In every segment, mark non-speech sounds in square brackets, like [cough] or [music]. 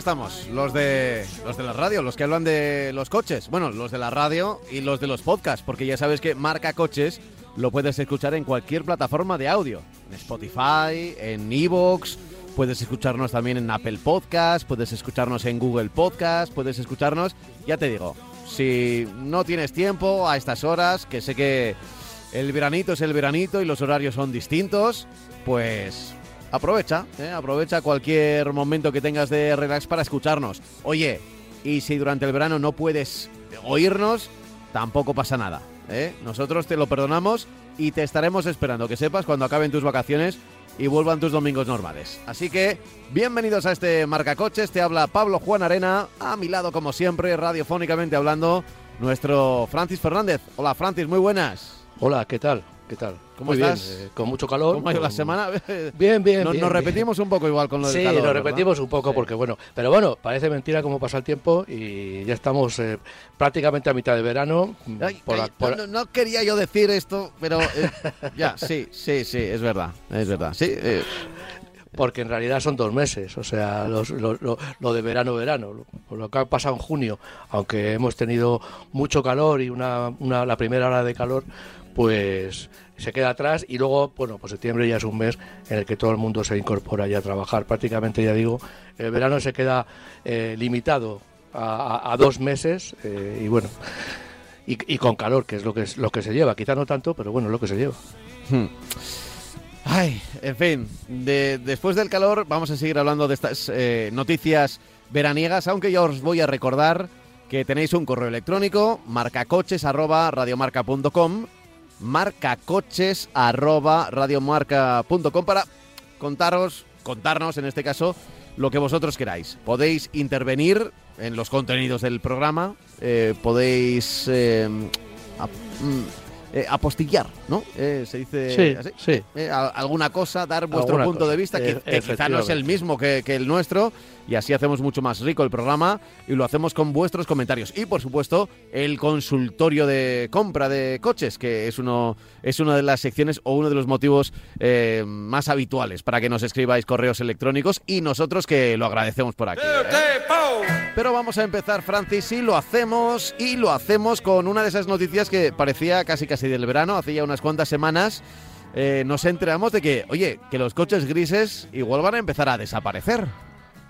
estamos, los de los de la radio, los que hablan de los coches. Bueno, los de la radio y los de los podcasts, porque ya sabes que Marca Coches lo puedes escuchar en cualquier plataforma de audio, en Spotify, en Evox, puedes escucharnos también en Apple Podcast, puedes escucharnos en Google Podcast, puedes escucharnos, ya te digo, si no tienes tiempo a estas horas, que sé que el veranito es el veranito y los horarios son distintos, pues aprovecha, ¿eh? aprovecha cualquier momento que tengas de relax para escucharnos. Oye, y si durante el verano no puedes oírnos, tampoco pasa nada. ¿eh? Nosotros te lo perdonamos y te estaremos esperando, que sepas, cuando acaben tus vacaciones y vuelvan tus domingos normales. Así que, bienvenidos a este Marca Coches, te habla Pablo Juan Arena, a mi lado como siempre, radiofónicamente hablando, nuestro Francis Fernández. Hola Francis, muy buenas. Hola, ¿qué tal? ¿Qué tal? ¿Cómo Muy estás? Bien, eh, con mucho calor. ¿Cómo ha ido la semana? Bien, [laughs] bien. Nos, bien, nos bien. repetimos un poco igual con lo del Sí, calor, nos ¿verdad? repetimos un poco Sí. porque bueno, pero bueno, parece mentira cómo pasa el tiempo y ya estamos eh, prácticamente a mitad de verano. mm, Ay, por la- ay, por- no, no quería yo decir esto, pero eh, [laughs] ya, sí, sí, sí, es verdad, es verdad. Sí, eh, porque en realidad son dos meses, o sea, los- lo, lo- lo de verano, verano, lo, lo que ha pasado en junio, aunque hemos tenido mucho calor y una, una- la primera hora de calor, pues se queda atrás y luego, bueno, pues septiembre ya es un mes en el que todo el mundo se incorpora ya a trabajar. Prácticamente, ya digo, el verano se queda eh, limitado a, dos meses eh, y bueno, y, con calor, que es lo que es lo que se lleva. Quizá no tanto, pero bueno, es lo que se lleva. Ay, en fin, de- después del calor vamos a seguir hablando de estas eh, noticias veraniegas, aunque ya os voy a recordar que tenéis un correo electrónico, marcacoches@radiomarca.com, marcacoches@radiomarca.com para contaros, contarnos en este caso lo que vosotros queráis. Podéis intervenir en los contenidos del programa, eh, podéis eh, mm, eh, apostillar, ¿no? Eh, se dice Sí, así. sí. Eh, a- alguna cosa, dar vuestro Alguna punto cosa, de vista, que, e- que quizá no es el mismo que, que el nuestro, y así hacemos mucho más rico el programa y lo hacemos con vuestros comentarios. Y por supuesto, el consultorio de compra de coches, que es uno es una de las secciones o uno de los motivos eh, más habituales para que nos escribáis correos electrónicos y nosotros que lo agradecemos por aquí. ¿eh? Pero vamos a empezar, Francis, y lo hacemos, y lo hacemos con una de esas noticias que parecía casi casi del verano, hace ya unas cuantas semanas. eh, nos enteramos de que, oye, que los coches grises igual van a empezar a desaparecer.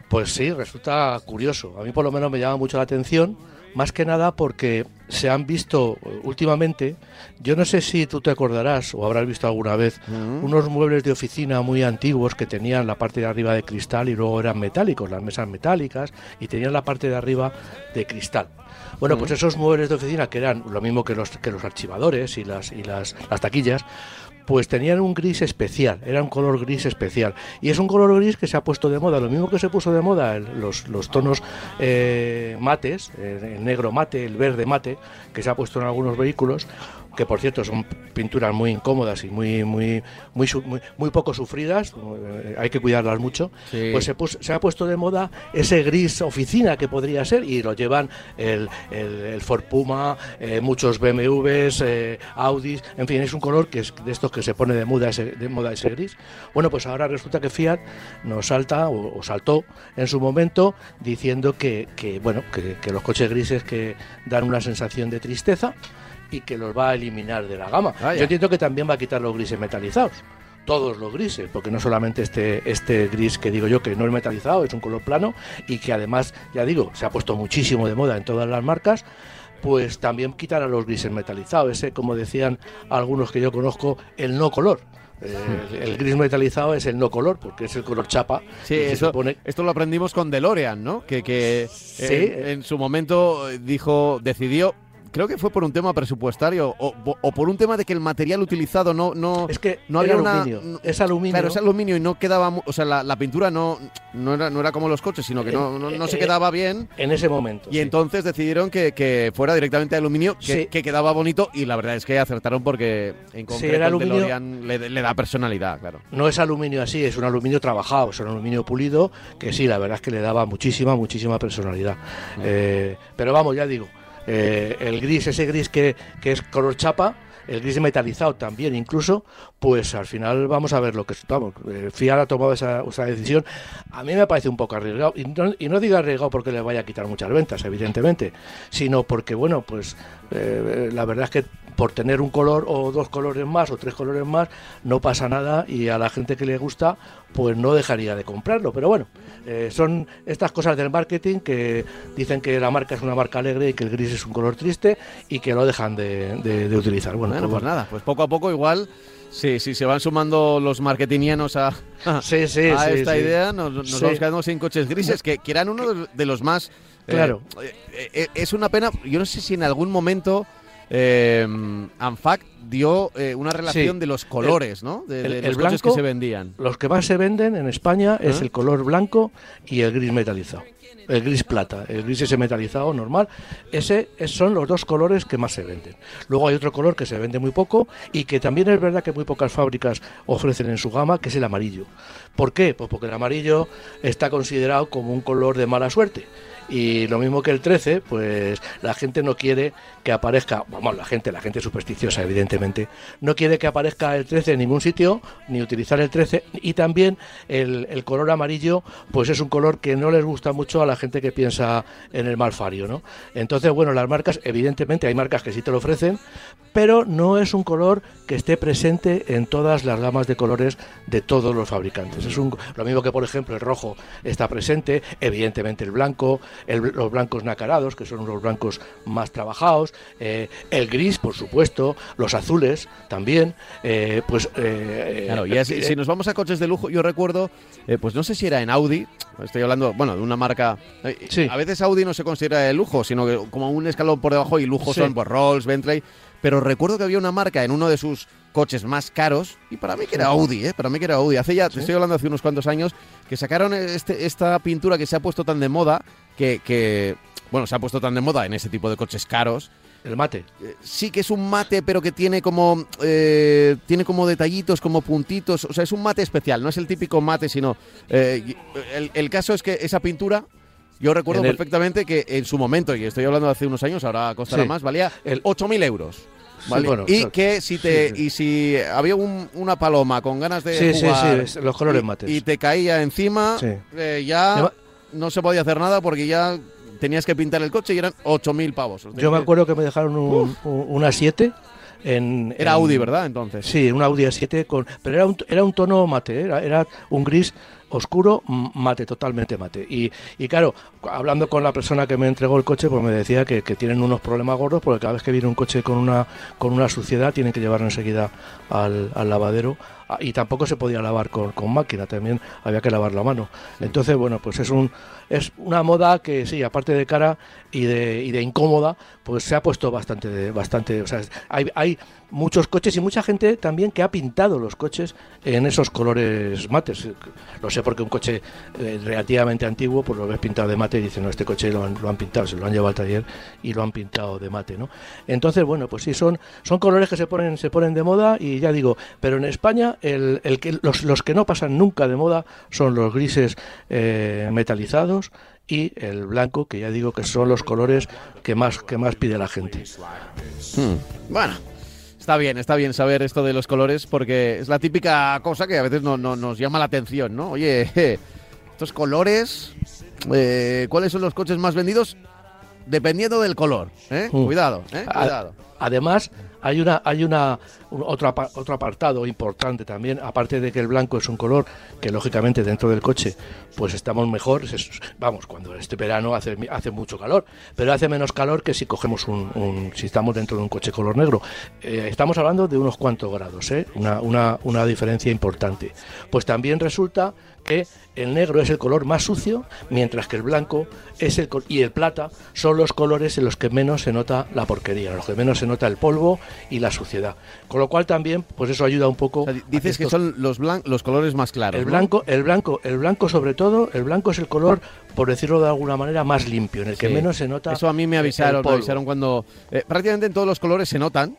Pues sí, resulta curioso. A mí por lo menos me llama mucho la atención, más que nada porque se han visto eh, últimamente, yo no sé si tú te acordarás o habrás visto alguna vez, unos muebles de oficina muy antiguos que tenían la parte de arriba de cristal y luego eran metálicos, las mesas metálicas, y tenían la parte de arriba de cristal. Bueno, pues esos muebles de oficina que eran lo mismo que los, que los archivadores y las, y las, las taquillas, pues tenían un gris especial, era un color gris especial. Y es un color gris que se ha puesto de moda, lo mismo que se puso de moda el- los, los tonos eh, mates, eh, el negro mate, el verde mate, que se ha puesto en algunos vehículos, que por cierto son pinturas muy incómodas y muy muy muy su- muy, muy poco sufridas, eh, hay que cuidarlas mucho. Sí. Pues se, ha puesto de moda ese gris oficina que podría ser y lo llevan el, el, el Ford Puma, eh, muchos BMWs, eh, Audis, en fin, es un color que es de estos que se pone de moda ese, de moda ese gris. Bueno, pues ahora resulta que Fiat nos salta o, o saltó en su momento diciendo que, que, bueno que, que los coches grises que dan una sensación de tristeza y que los va a eliminar de la gama. Vaya. Yo entiendo que también va a quitar los grises metalizados todos los grises, porque no solamente este, este gris que digo yo que no es metalizado, es un color plano y que además, ya digo, se ha puesto muchísimo de moda en todas las marcas, pues también quitará los grises metalizados, ese como decían algunos que yo conozco, el no color. Eh, el, gris metalizado es el no color, porque es el color chapa. Sí, eso, supone- esto lo aprendimos con DeLorean, ¿no? Que, que Sí. en, en su momento dijo, decidió, creo que fue por un tema presupuestario o, o por un tema de que el material utilizado no, no, es que no había una- aluminio. no- es aluminio. Claro, es aluminio y no quedaba, o sea, la, la pintura no, no, era, no era como los coches, sino que no, no, no se Eh, quedaba bien. En ese momento. Y sí. entonces decidieron que, que fuera directamente de aluminio, que, Sí. que quedaba bonito y la verdad es que acertaron porque en concreto era el aluminio- DeLorean le, le da personalidad, claro. No es aluminio así, es un aluminio trabajado, es un aluminio pulido, que sí, la verdad es que le daba muchísima, muchísima personalidad. Eh, pero vamos, ya digo, eh, el gris, ese gris que, que es color chapa, el gris metalizado también incluso, pues al final vamos a ver lo que vamos. eh, Fiat ha tomado esa, esa decisión. A mí me parece un poco arriesgado, y no, y no digo arriesgado porque le vaya a quitar muchas ventas, evidentemente, sino porque, bueno, pues eh, la verdad es que por tener un color o dos colores más o tres colores más no pasa nada y a la gente que le gusta pues no dejaría de comprarlo. Pero bueno, eh, son estas cosas del marketing que dicen que la marca es una marca alegre y que el gris es un color triste y que lo dejan de, de- de utilizar. Bueno, Bueno, pues pues nada, pues poco a poco igual, sí, sí, se van sumando los marketingianos a, Sí, sí, [laughs] a sí, esta idea, nos, nos vamos quedando sin coches grises, que, que eran uno de- los más... eh, Claro. eh, eh, es una pena, yo no sé si en algún momento eh, ANFAC dio eh, una relación Sí. de los colores, ¿no? De, el- de el los coches que blanco- se vendían. Los que más se venden en España es ¿Ah? el color blanco y el gris metalizado. El gris plata, el gris ese metalizado normal, ese es- son los dos colores que más se venden. Luego hay otro color que se vende muy poco y que también es verdad que muy pocas fábricas ofrecen en su gama, que es el amarillo. ¿Por qué? Pues porque el amarillo está considerado como un color de mala suerte. Y lo mismo que el 13, pues la gente no quiere que aparezca, vamos, la gente, la gente supersticiosa, evidentemente, no quiere que aparezca el 13 en ningún sitio, ni utilizar el 13, y también el, color amarillo, pues es un color que no les gusta mucho a la gente que piensa en el malfario, ¿no? Entonces, bueno, las marcas, evidentemente hay marcas que sí te lo ofrecen, pero no es un color que esté presente en todas las gamas de colores de todos los fabricantes. Es un, lo mismo que, por ejemplo, el rojo está presente, evidentemente el blanco, los blancos nacarados, que son los blancos más trabajados, eh, el gris, por supuesto, los azules también, eh, pues... eh, Claro, y eh, así, si nos vamos a coches de lujo, yo recuerdo, eh, pues no sé si era en Audi, estoy hablando, bueno, de una marca. eh, Sí. A veces Audi no se considera de lujo, sino que como un escalón por debajo y lujo Sí. son pues, Rolls, Bentley. Pero recuerdo que había una marca en uno de sus coches más caros, y para mí que era Audi, ¿eh? Para mí que era Audi. Hace ya, te estoy hablando hace unos cuantos años, que sacaron este, esta pintura que se ha puesto tan de moda, que, que, bueno, se ha puesto tan de moda en ese tipo de coches caros, el mate. eh, sí que es un mate, pero que tiene como eh, tiene como detallitos, como puntitos. O sea, es un mate especial, no es el típico mate, sino eh, el, el caso es que esa pintura. Yo recuerdo el- perfectamente que en su momento, y estoy hablando de hace unos años, ahora costará Sí. más, valía El- 8.000 euros. Sí, ¿vale? bueno, y claro. que si te Sí, sí. y si había un- una paloma con ganas de jugar los colores y, mates. y te caía encima, eh, ya no se podía hacer nada porque ya tenías que pintar el coche y eran 8.000 pavos. Yo me acuerdo que me dejaron un, un- una 7 en... Era en- Audi, ¿verdad? Entonces. Sí, un Audi A7, con, pero era un, era un tono mate, era, era un gris oscuro mate, totalmente mate. Y, y claro, hablando con la persona que me entregó el coche, pues me decía que, que tienen unos problemas gordos porque cada vez que viene un coche con una, con una suciedad tienen que llevarlo enseguida al, al lavadero y tampoco se podía lavar con, con máquina, también había que lavar la mano. Entonces, bueno, pues es un es una moda que sí, aparte de cara y de, y de incómoda, pues se ha puesto bastante bastante, o sea, hay, hay muchos coches y mucha gente también que ha pintado los coches en esos colores mates. Lo sé porque un coche eh, relativamente antiguo, pues lo ves pintado de mate y dicen, no, este coche lo han, lo han pintado, se lo han llevado al taller y lo han pintado de mate, ¿no? Entonces, bueno, pues sí, son, son colores que se ponen, se ponen de moda y ya digo, pero en España el, el que, los, los que no pasan nunca de moda son los grises eh, metalizados y el blanco, que ya digo que son los colores que más, que más pide la gente. Hmm. Bueno, está bien, está bien saber esto de los colores porque es la típica cosa que a veces no, no- nos llama la atención, ¿no? Oye, [laughs] estos colores, eh, ¿cuáles son los coches más vendidos? Dependiendo del color, ¿eh? Hmm. Cuidado, ¿eh? Cuidado. Además, hay una hay una otro, otro apartado importante también, aparte de que el blanco es un color que lógicamente dentro del coche pues estamos mejor, vamos, cuando este verano hace, hace mucho calor, pero hace menos calor que si cogemos un, si estamos dentro de un coche color negro. Eh, estamos hablando de unos cuantos grados, ¿eh? una, una, una diferencia importante. Pues también resulta que el negro es el color más sucio, mientras que el blanco es el y el plata son los colores en los que menos se nota la porquería, en los que menos se nota el polvo y la suciedad. Con lo cual también, pues eso ayuda un poco. dices que, son los los colores más claros. El blanco, el blanco, el blanco sobre todo, el blanco es el color, por decirlo de alguna manera, más limpio, en el que menos se nota. Eso a mí me avisaron, me avisaron cuando eh, prácticamente en todos los colores se notan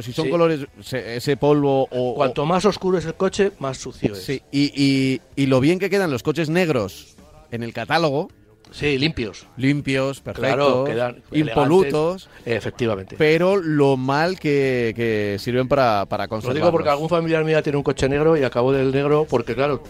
si son colores, ese polvo o... Cuanto más oscuro es el coche, más sucio es. Sí, y, y, lo bien que quedan los coches negros en el catálogo... Sí, limpios. Limpios, perfectos, impolutos. Efectivamente. Pero lo mal que, que sirven para, para conservar. Lo digo porque algún familiar mío tiene un coche negro y acabó del negro porque, claro,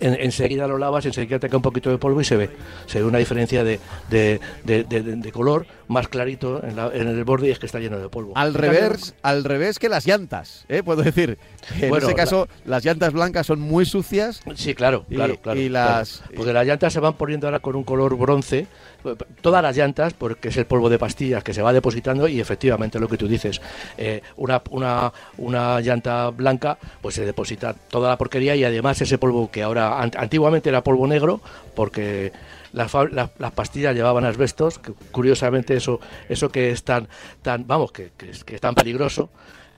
enseguida lo lavas, enseguida te cae un poquito de polvo y se ve. Se ve una diferencia de, de, de, color más clarito en, el borde y es que está lleno de polvo. Al revés, al revés que las llantas, ¿eh? puedo decir. En este caso, las llantas blancas son muy sucias. Sí, claro, claro, claro. Y las, Porque las llantas se van poniendo ahora con un color bronce todas las llantas, porque es el polvo de pastillas que se va depositando y efectivamente lo que tú dices, eh, una, una, una llanta blanca, pues se deposita toda la porquería y además ese polvo que ahora antiguamente era polvo negro, porque las, las, pastillas llevaban asbestos, que curiosamente eso, eso que es tan, tan vamos, que, que es tan peligroso,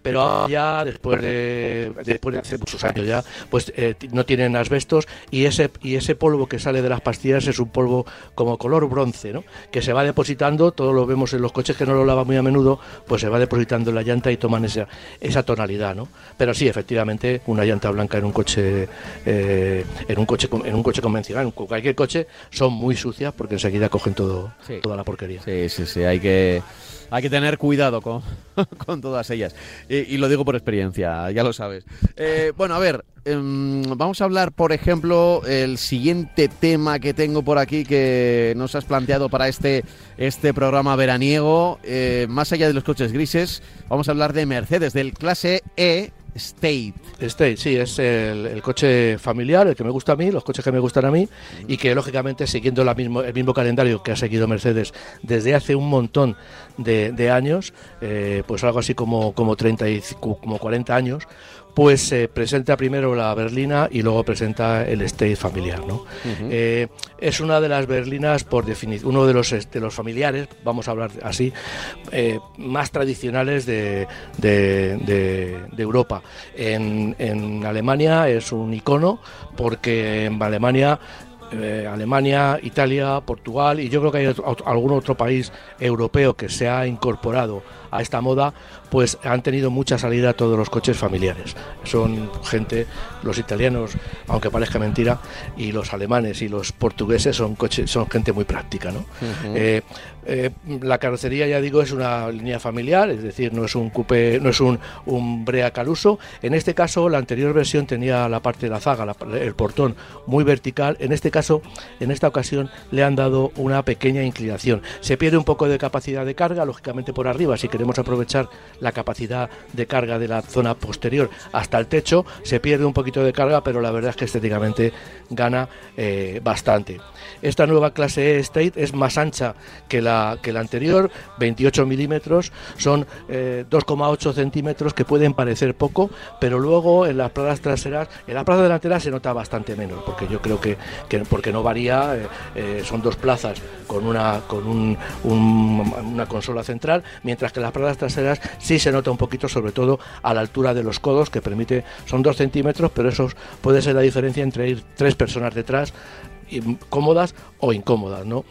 pero ya después de, después de hace muchos años ya, pues eh, no tienen asbestos y ese y ese polvo que sale de las pastillas es un polvo como color bronce, ¿no? Que se va depositando, todos lo vemos en los coches que no lo lavan muy a menudo, pues se va depositando en la llanta y toman esa esa tonalidad, ¿no? Pero sí, efectivamente, una llanta blanca en un coche eh, en un coche en un coche convencional, en cualquier coche son muy sucias porque enseguida cogen todo toda la porquería. Sí, sí, sí, hay que hay que tener cuidado con, [laughs] con todas ellas. Y, lo digo por experiencia, ya lo sabes. Eh, bueno, a ver, em, vamos a hablar, por ejemplo, el siguiente tema que tengo por aquí que nos has planteado para este, este programa veraniego. Eh, más allá de los coches grises, vamos a hablar de Mercedes, del clase E State. State, sí, es el, coche familiar, el que me gusta a mí, los coches que me gustan a mí, y que lógicamente siguiendo el mismo calendario que ha seguido Mercedes desde hace un montón de, años, eh, pues algo así como, como, 30 y, como 40 años, pues se presenta primero la berlina y luego presenta el state familiar. ¿no? Eh, es una de las berlinas, por definición, uno de los, de los familiares, vamos a hablar así, eh, más tradicionales de, de, Europa. En, en Alemania es un icono porque en Alemania eh, Alemania, Italia, Portugal y yo creo que hay algún otro país europeo que se ha incorporado a esta moda, pues han tenido mucha salida todos los coches familiares. Son gente, los italianos, aunque parezca mentira, y los alemanes y los portugueses son coches, son gente muy práctica, ¿no? Eh, eh, la carrocería, ya digo, es una línea familiar, es decir, no es un coupé, no es un, un Brea Caluso. En este caso, la anterior versión tenía la parte de la zaga, el portón muy vertical. En este caso, en esta ocasión, le han dado una pequeña inclinación. Se pierde un poco de capacidad de carga, lógicamente por arriba, que queremos aprovechar la capacidad de carga de la zona posterior hasta el techo, se pierde un poquito de carga, pero la verdad es que estéticamente gana eh, bastante. Esta nueva clase E State es más ancha que la, que la anterior, 28 milímetros, son 2,8 eh, centímetros que pueden parecer poco, pero luego en las plazas traseras, en la plaza delantera se nota bastante menos, porque yo creo que, porque no varía, eh, son dos plazas con una, con un, una consola central, mientras que la las plazas traseras sí se nota un poquito, sobre todo a la altura de los codos, que permite, son dos centímetros, pero eso puede ser la diferencia entre ir tres personas detrás, cómodas o incómodas, ¿no?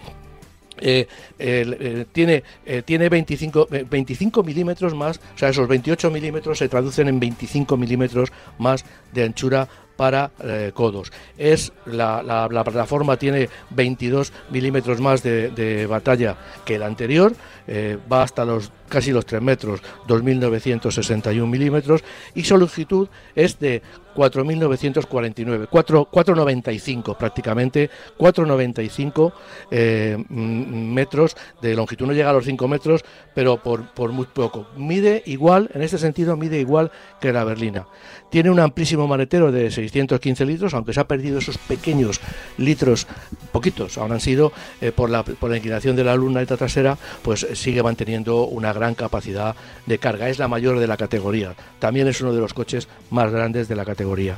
Eh, eh, tiene, eh, tiene 25, 25 milímetros más, o sea, esos 28 milímetros se traducen en 25 milímetros más de anchura para eh, codos. Es la, la, plataforma tiene 22 milímetros más de, batalla que la anterior, eh, va hasta los casi los 3 metros, 2.961 milímetros, y su longitud es de 4.949, 4,95 prácticamente, 4,95 eh, metros de longitud. No llega a los 5 metros, pero por, por muy poco. Mide igual, en este sentido, mide igual que la berlina. Tiene un amplísimo maletero de 615 litros, aunque se ha perdido esos pequeños litros, poquitos, ahora han sido eh, por, la, por la inclinación de la luneta trasera, pues sigue manteniendo una gran capacidad de carga. Es la mayor de la categoría. También es uno de los coches más grandes de la categoría.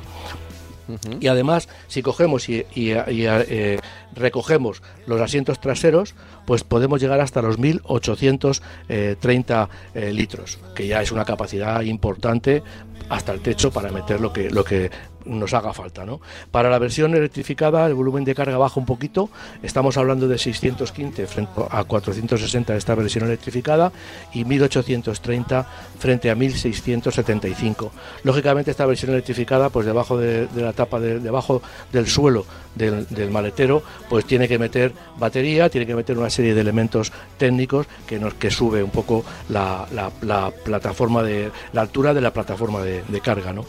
Y además, si cogemos y, eh, recogemos los asientos traseros, pues podemos llegar hasta los 1.830 eh, litros, que ya es una capacidad importante hasta el techo para meter lo que, lo que nos haga falta. ¿no? Para la versión electrificada el volumen de carga baja un poquito, estamos hablando de 615 frente a 460 de esta versión electrificada y 1830 frente a 1675. Lógicamente esta versión electrificada, pues debajo de, la tapa, de, debajo del suelo del, maletero, pues tiene que meter batería, tiene que meter una serie de elementos técnicos que nos que sube un poco la, plataforma de la altura de la plataforma de, carga. ¿no?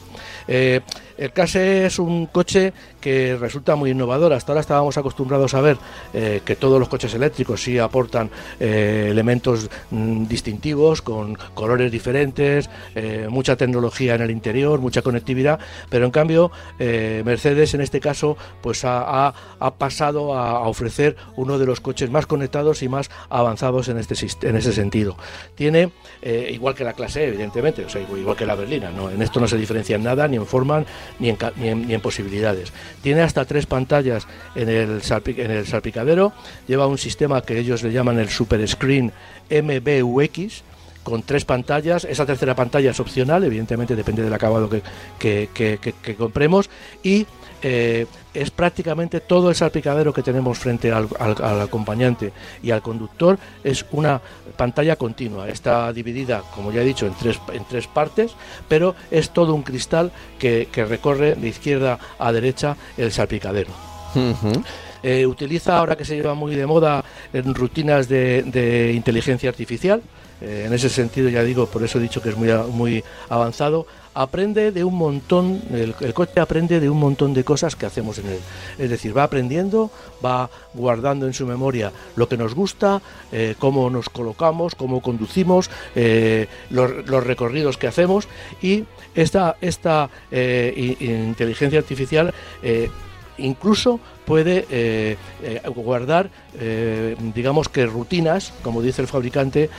Eh, el Case es un coche que resulta muy innovador. Hasta ahora estábamos acostumbrados a ver eh, que todos los coches eléctricos sí aportan eh, elementos mm, distintivos, con colores diferentes, eh, mucha tecnología en el interior, mucha conectividad, pero en cambio Mercedes en este caso pues ha, pasado a, ofrecer uno de los coches más conectados y más avanzados en, este, en ese sentido. Tiene, igual que la clase E, evidentemente, o sea, igual que la berlina, ¿no? en esto no se diferencia en nada, ni en forma, ni ni en posibilidades. Tiene hasta tres pantallas en el, en salpicadero. Lleva un sistema que ellos le llaman el Super Screen MBUX con tres pantallas. Esa tercera pantalla es opcional, evidentemente depende del acabado que, que compremos. Y eh, es prácticamente todo el salpicadero que tenemos frente al, acompañante y al conductor es una pantalla continua. Está dividida, como ya he dicho, en tres, en tres partes, pero es todo un cristal que, recorre de izquierda a derecha el salpicadero. Eh, utiliza, ahora que se lleva muy de moda, en rutinas de, inteligencia artificial. Eh, en ese sentido, ya digo, por eso he dicho que es muy, muy avanzado aprende de un montón, el, coche aprende de un montón de cosas que hacemos en él. Es decir, va aprendiendo, va guardando en su memoria lo que nos gusta, eh, cómo nos colocamos, cómo conducimos, eh, los, recorridos que hacemos y esta, esta inteligencia artificial incluso puede guardar, digamos que rutinas, como dice el fabricante,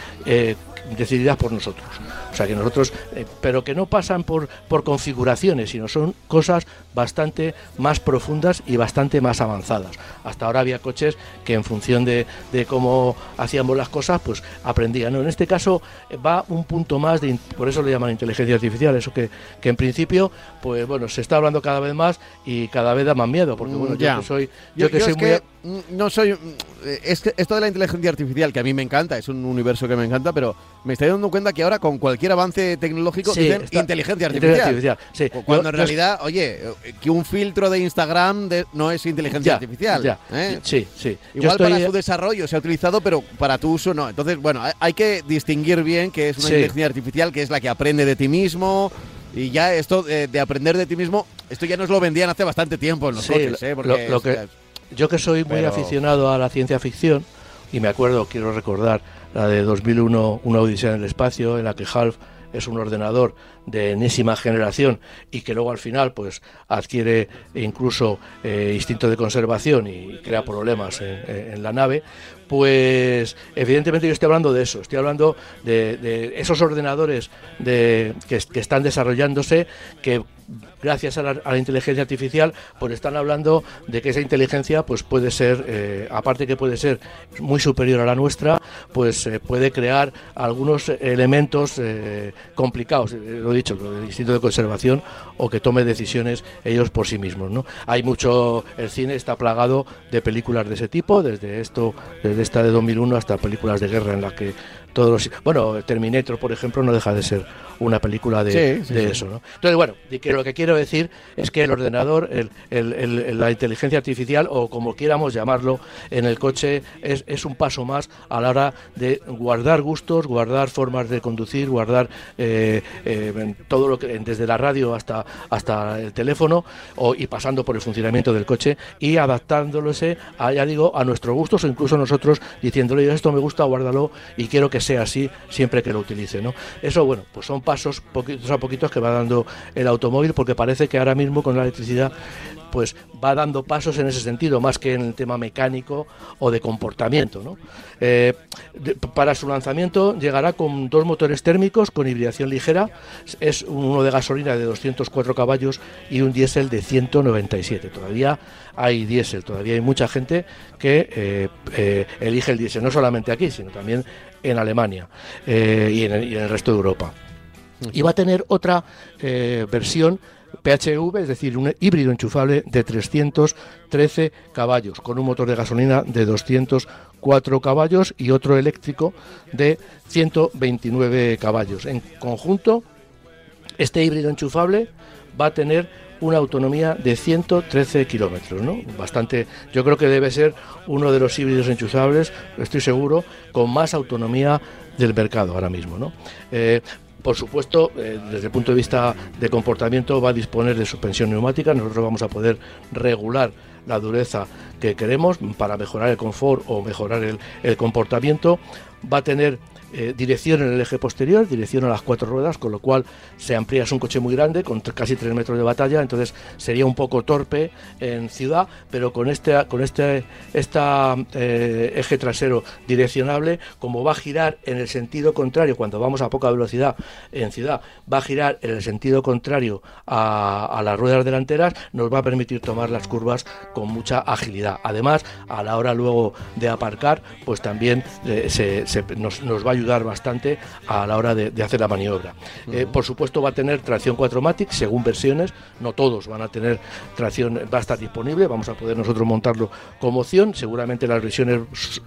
decididas por nosotros. O sea que nosotros, eh, pero que no pasan por, por configuraciones, sino son cosas bastante más profundas y bastante más avanzadas. Hasta ahora había coches que en función de, de cómo hacíamos las cosas, pues aprendían. En este caso eh, va un punto más, de, por eso le llaman inteligencia artificial, eso que, que en principio, pues bueno, se está hablando cada vez más y cada vez da más miedo, porque bueno, yo que soy, yo, que soy muy... no soy... Es que esto de la inteligencia artificial, que a mí me encanta, es un universo que me encanta, pero me estoy dando cuenta que ahora con cualquier avance tecnológico dicen inteligencia artificial. Cuando en realidad, oye, que un filtro de Instagram no es inteligencia artificial. ¿eh? Sí, sí. Igual para su desarrollo se ha utilizado, pero para tu uso no. Entonces, bueno, hay que distinguir bien que es una inteligencia artificial, que es la que aprende de ti mismo. Y ya esto de, aprender de ti mismo, esto ya nos lo vendían hace bastante tiempo en los coches, ¿eh? lo, que, yo que soy muy aficionado a la ciencia ficción, y me acuerdo, quiero recordar, la de 2001, Una Odisea en el Espacio, en la que Half es un ordenador de enésima generación y que luego al final pues adquiere incluso eh, instinto de conservación y crea problemas en, la nave, pues evidentemente yo estoy hablando de eso, estoy hablando de, esos ordenadores de, que, están desarrollándose que gracias a la, inteligencia artificial, pues están hablando de que esa inteligencia pues puede ser, eh, aparte que puede ser muy superior a la nuestra, pues eh, puede crear algunos elementos eh, complicados, dicho, el instinto de conservación o que tome decisiones ellos por sí mismos. ¿no? Hay mucho, el cine está plagado de películas de ese tipo, desde esto, desde esta de 2001 hasta películas de guerra en las que todos los... Bueno, Terminator, por ejemplo, no deja de ser una película de, eso. ¿no? Entonces, bueno, que lo que quiero decir es que el ordenador, el, la inteligencia artificial, o como quieramos llamarlo, en el coche es, es, un paso más a la hora de guardar gustos, guardar formas de conducir, guardar eh, eh, todo lo que, desde la radio hasta, hasta el teléfono o, y pasando por el funcionamiento del coche y adaptándose, a, ya digo, a nuestros gustos o incluso nosotros diciéndole esto me gusta, guárdalo y quiero que sea así siempre que lo utilice. ¿no? Eso, bueno, pues son pasos poquitos a poquitos que va dando el automóvil porque parece que ahora mismo con la electricidad pues va dando pasos en ese sentido, más que en el tema mecánico o de comportamiento. Eh, para su lanzamiento llegará con dos motores térmicos con hibridación ligera, es uno de gasolina de 204 caballos y un diésel de 197. Todavía hay diésel, todavía hay mucha gente que eh, eh, elige el diésel, no solamente aquí, sino también en Alemania y en, el, y, en el, resto de Europa. Y va a tener otra versión PHV, es decir, un híbrido enchufable de 313 caballos, con un motor de gasolina de 204 caballos y otro eléctrico de 129 caballos. En conjunto, este híbrido enchufable va a tener una autonomía de 113 kilómetros, ¿no? Bastante, yo creo que debe ser uno de los híbridos enchufables, estoy seguro, con más autonomía del mercado ahora mismo, ¿no? Eh, por supuesto, eh, desde el punto de vista de comportamiento va a disponer de suspensión neumática, nosotros vamos a poder regular la dureza que queremos para mejorar el confort o mejorar el comportamiento, va a tener eh, dirección en el eje posterior, dirección a las cuatro ruedas, con lo cual se amplía, es un coche muy grande, con casi tres metros de batalla, entonces sería un poco torpe en ciudad, pero con este, con este esta, eh, eje trasero direccionable, como va a girar en el sentido contrario, cuando vamos a poca velocidad en ciudad, va a girar en el sentido contrario a, las ruedas delanteras, nos va a permitir tomar las curvas con mucha agilidad. Además, a la hora luego de aparcar, pues también eh, se, nos, va a ayudar bastante a la hora de, hacer la maniobra. Eh, por supuesto va a tener tracción 4MATIC según versiones, no todos van a tener tracción, va a estar disponible, vamos a poder nosotros montarlo como opción, seguramente las versiones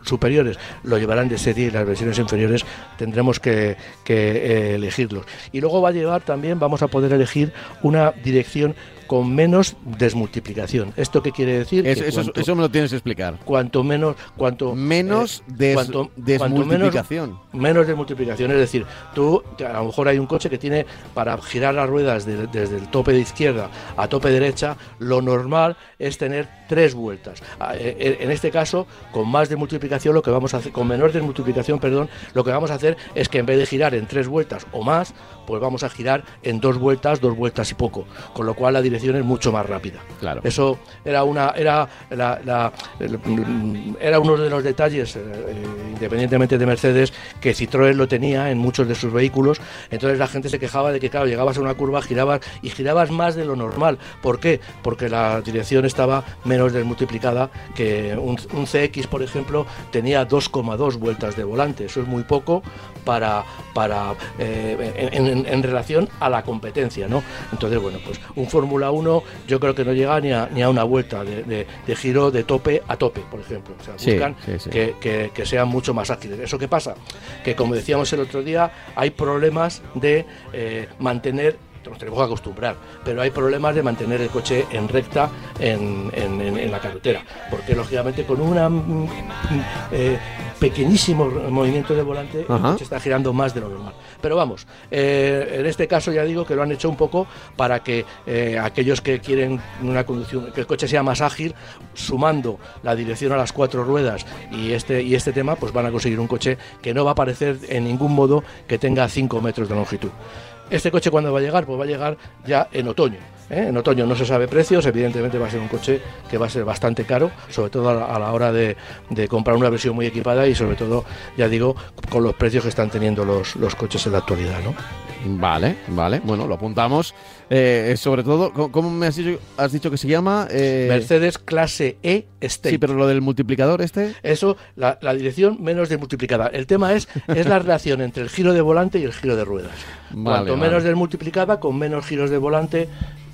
superiores lo llevarán de serie y las versiones inferiores tendremos que, eh, elegirlos. Y luego va a llevar también, vamos a poder elegir una dirección con menos desmultiplicación. ¿Esto qué quiere decir? eso, me lo tienes que explicar. Cuanto menos... Cuanto, menos eh, desmultiplicación. Menos, desmultiplicación. Es decir, tú, a lo mejor hay un coche que tiene para girar las ruedas desde el tope de izquierda a tope derecha, lo normal es tener tres vueltas. Ah, eh, eh, en este caso, con más desmultiplicación, lo que vamos a hacer, con menor desmultiplicación, perdón, lo que vamos a hacer es que en vez de girar en tres vueltas o más, pues vamos a girar en dos vueltas, dos vueltas y poco. Con lo cual la dirección es mucho más rápida. Claro. Eso era una era la, era uno de los detalles, eh, independientemente de Mercedes, que Citroën lo tenía en muchos de sus vehículos. Entonces la gente se quejaba de que, claro, llegabas a una curva, girabas y girabas más de lo normal. ¿Por qué? Porque la dirección estaba menos desmultiplicada que un, CX, por ejemplo, tenía 2,2 vueltas de volante. Eso es muy poco para, para eh, en, relación a la competencia, ¿no? Entonces, bueno, pues un Fórmula uno yo creo que no llega ni a, ni a una vuelta de, giro de tope a tope, por ejemplo. O sea, buscan Que, que, sean mucho más ágiles. ¿Eso qué pasa? Que como decíamos el otro día, hay problemas de eh, mantener nos tenemos que acostumbrar, pero hay problemas de mantener el coche en recta en, en, la carretera, porque lógicamente con un mm, eh, pequeñísimo movimiento de volante el coche está girando más de lo normal. Pero vamos, eh, en este caso ya digo que lo han hecho un poco para que eh, aquellos que quieren una conducción, que el coche sea más ágil, sumando la dirección a las cuatro ruedas y este, y este tema, pues van a conseguir un coche que no va a parecer en ningún modo que tenga 5 metros de longitud. Este coche cuando va a llegar, pues va a llegar ya en otoño. ¿eh? En otoño no se sabe precios, evidentemente va a ser un coche que va a ser bastante caro, sobre todo a la, hora de, comprar una versión muy equipada y sobre todo, ya digo, con los precios que están teniendo los, los coches en la actualidad. ¿no? Vale, vale, bueno, lo apuntamos. Eh, sobre todo, ¿cómo me has dicho, has dicho que se llama? Eh, Mercedes clase E State. Sí, pero lo del multiplicador este. Eso, la, dirección menos desmultiplicada. El tema es, es la relación entre el giro de volante y el giro de ruedas. Cuanto menos desmultiplicada, con menos giros de volante,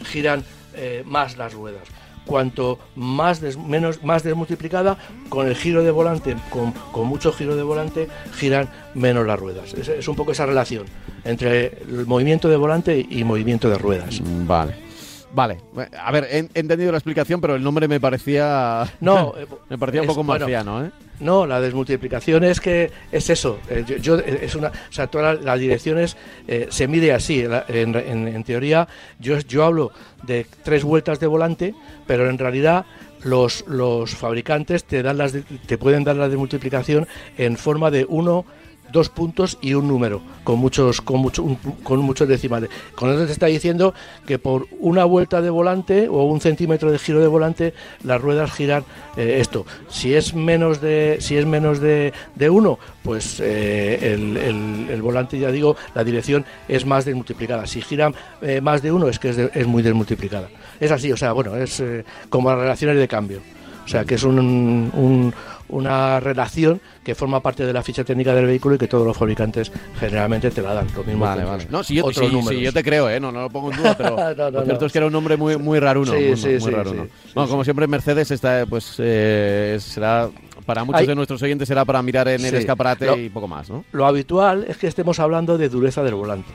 giran eh, más las ruedas. Cuanto más, menos, más desmultiplicada, con el giro de volante, con, con mucho giro de volante, giran menos las ruedas. Es, un poco esa relación entre el movimiento de volante y movimiento de ruedas. Vale. Vale, a ver, he, entendido la explicación, pero el nombre me parecía. No, [laughs] me parecía un poco marciano, ¿eh? No, la desmultiplicación es que es eso. Eh, yo, eh, es una, o sea, todas las direcciones eh, se mide así. En, en, teoría, yo, yo hablo de tres vueltas de volante, pero en realidad los, los fabricantes te dan las te pueden dar la desmultiplicación en forma de uno dos puntos y un número, con muchos, con mucho, con muchos decimales. Con eso te está diciendo que por una vuelta de volante o un centímetro de giro de volante, las ruedas giran eh, esto. Si es menos de, si es menos de, de uno, pues eh, el, volante, ya digo, la dirección es más desmultiplicada. Si gira eh, más de uno, es que es, es, muy desmultiplicada. Es así, o sea, bueno, es como las relaciones de cambio. O sea, que es un, una relación que forma parte de la ficha técnica del vehículo y que todos los fabricantes generalmente te la dan. Lo mismo vale, vale. No, si yo, yo, te creo, ¿eh? no, no lo pongo en duda, pero [laughs] lo cierto es que era un nombre muy, muy raro uno. Sí, sí, muy raro, bueno, como siempre, Mercedes está, pues, eh, será para muchos de nuestros oyentes será para mirar en el escaparate y poco más, ¿no? Lo habitual es que estemos hablando de dureza del volante.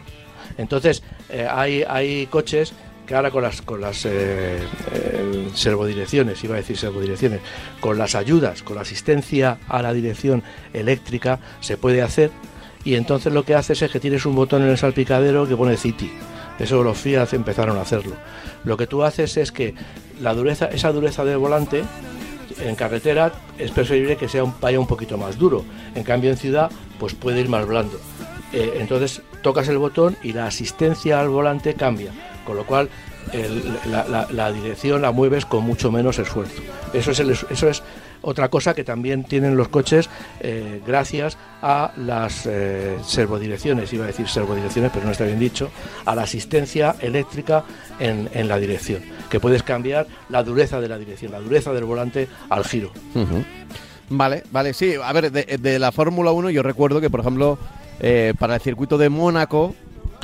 Entonces, eh, hay, hay coches que ahora con las con las eh, eh, servodirecciones, iba a decir servodirecciones, con las ayudas, con la asistencia a la dirección eléctrica se puede hacer y entonces lo que haces es que tienes un botón en el salpicadero que pone City. Eso los Fiat empezaron a hacerlo. Lo que tú haces es que la dureza, esa dureza del volante en carretera es preferible que sea un, vaya un poquito más duro. En cambio en ciudad pues puede ir más blando. Eh, entonces tocas el botón y la asistencia al volante cambia con lo cual la, dirección la mueves con mucho menos esfuerzo. Eso es, eso es otra cosa que también tienen los coches eh, gracias a las eh, servodirecciones, iba a decir servodirecciones, pero no está bien dicho, a la asistencia eléctrica en, la dirección, que puedes cambiar la dureza de la dirección, la dureza del volante al giro. Vale, vale, sí, a ver, de, la Fórmula 1 yo recuerdo que, por ejemplo, eh, para el circuito de Mónaco,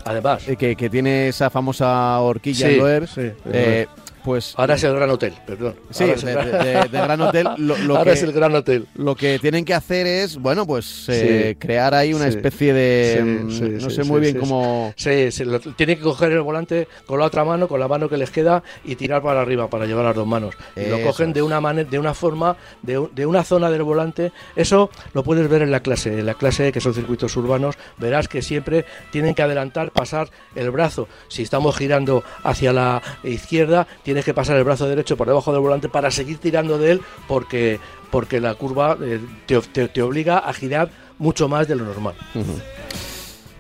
Además. Eh, que, que, tiene esa famosa horquilla en Loeb. Sí, eh, pues ahora es el Gran Hotel, perdón. Sí, de, Gran Hotel. [laughs] Lo, ahora es el Gran Hotel. Lo que tienen que hacer es, bueno, pues eh, crear ahí una especie de, mm, no sé muy bien cómo. Sí, tienen que coger el volante con la otra mano, con la mano que les queda y tirar para arriba para llevar las dos manos. Y lo cogen de una manera, de una forma, de, de, una zona del volante. Eso lo puedes ver en la clase, en la clase que son circuitos urbanos. Verás que siempre tienen que adelantar, pasar el brazo. Si estamos girando hacia la izquierda tienes que pasar el brazo derecho por debajo del volante para seguir tirando de él porque, porque la curva eh, te, obliga a girar mucho más de lo normal.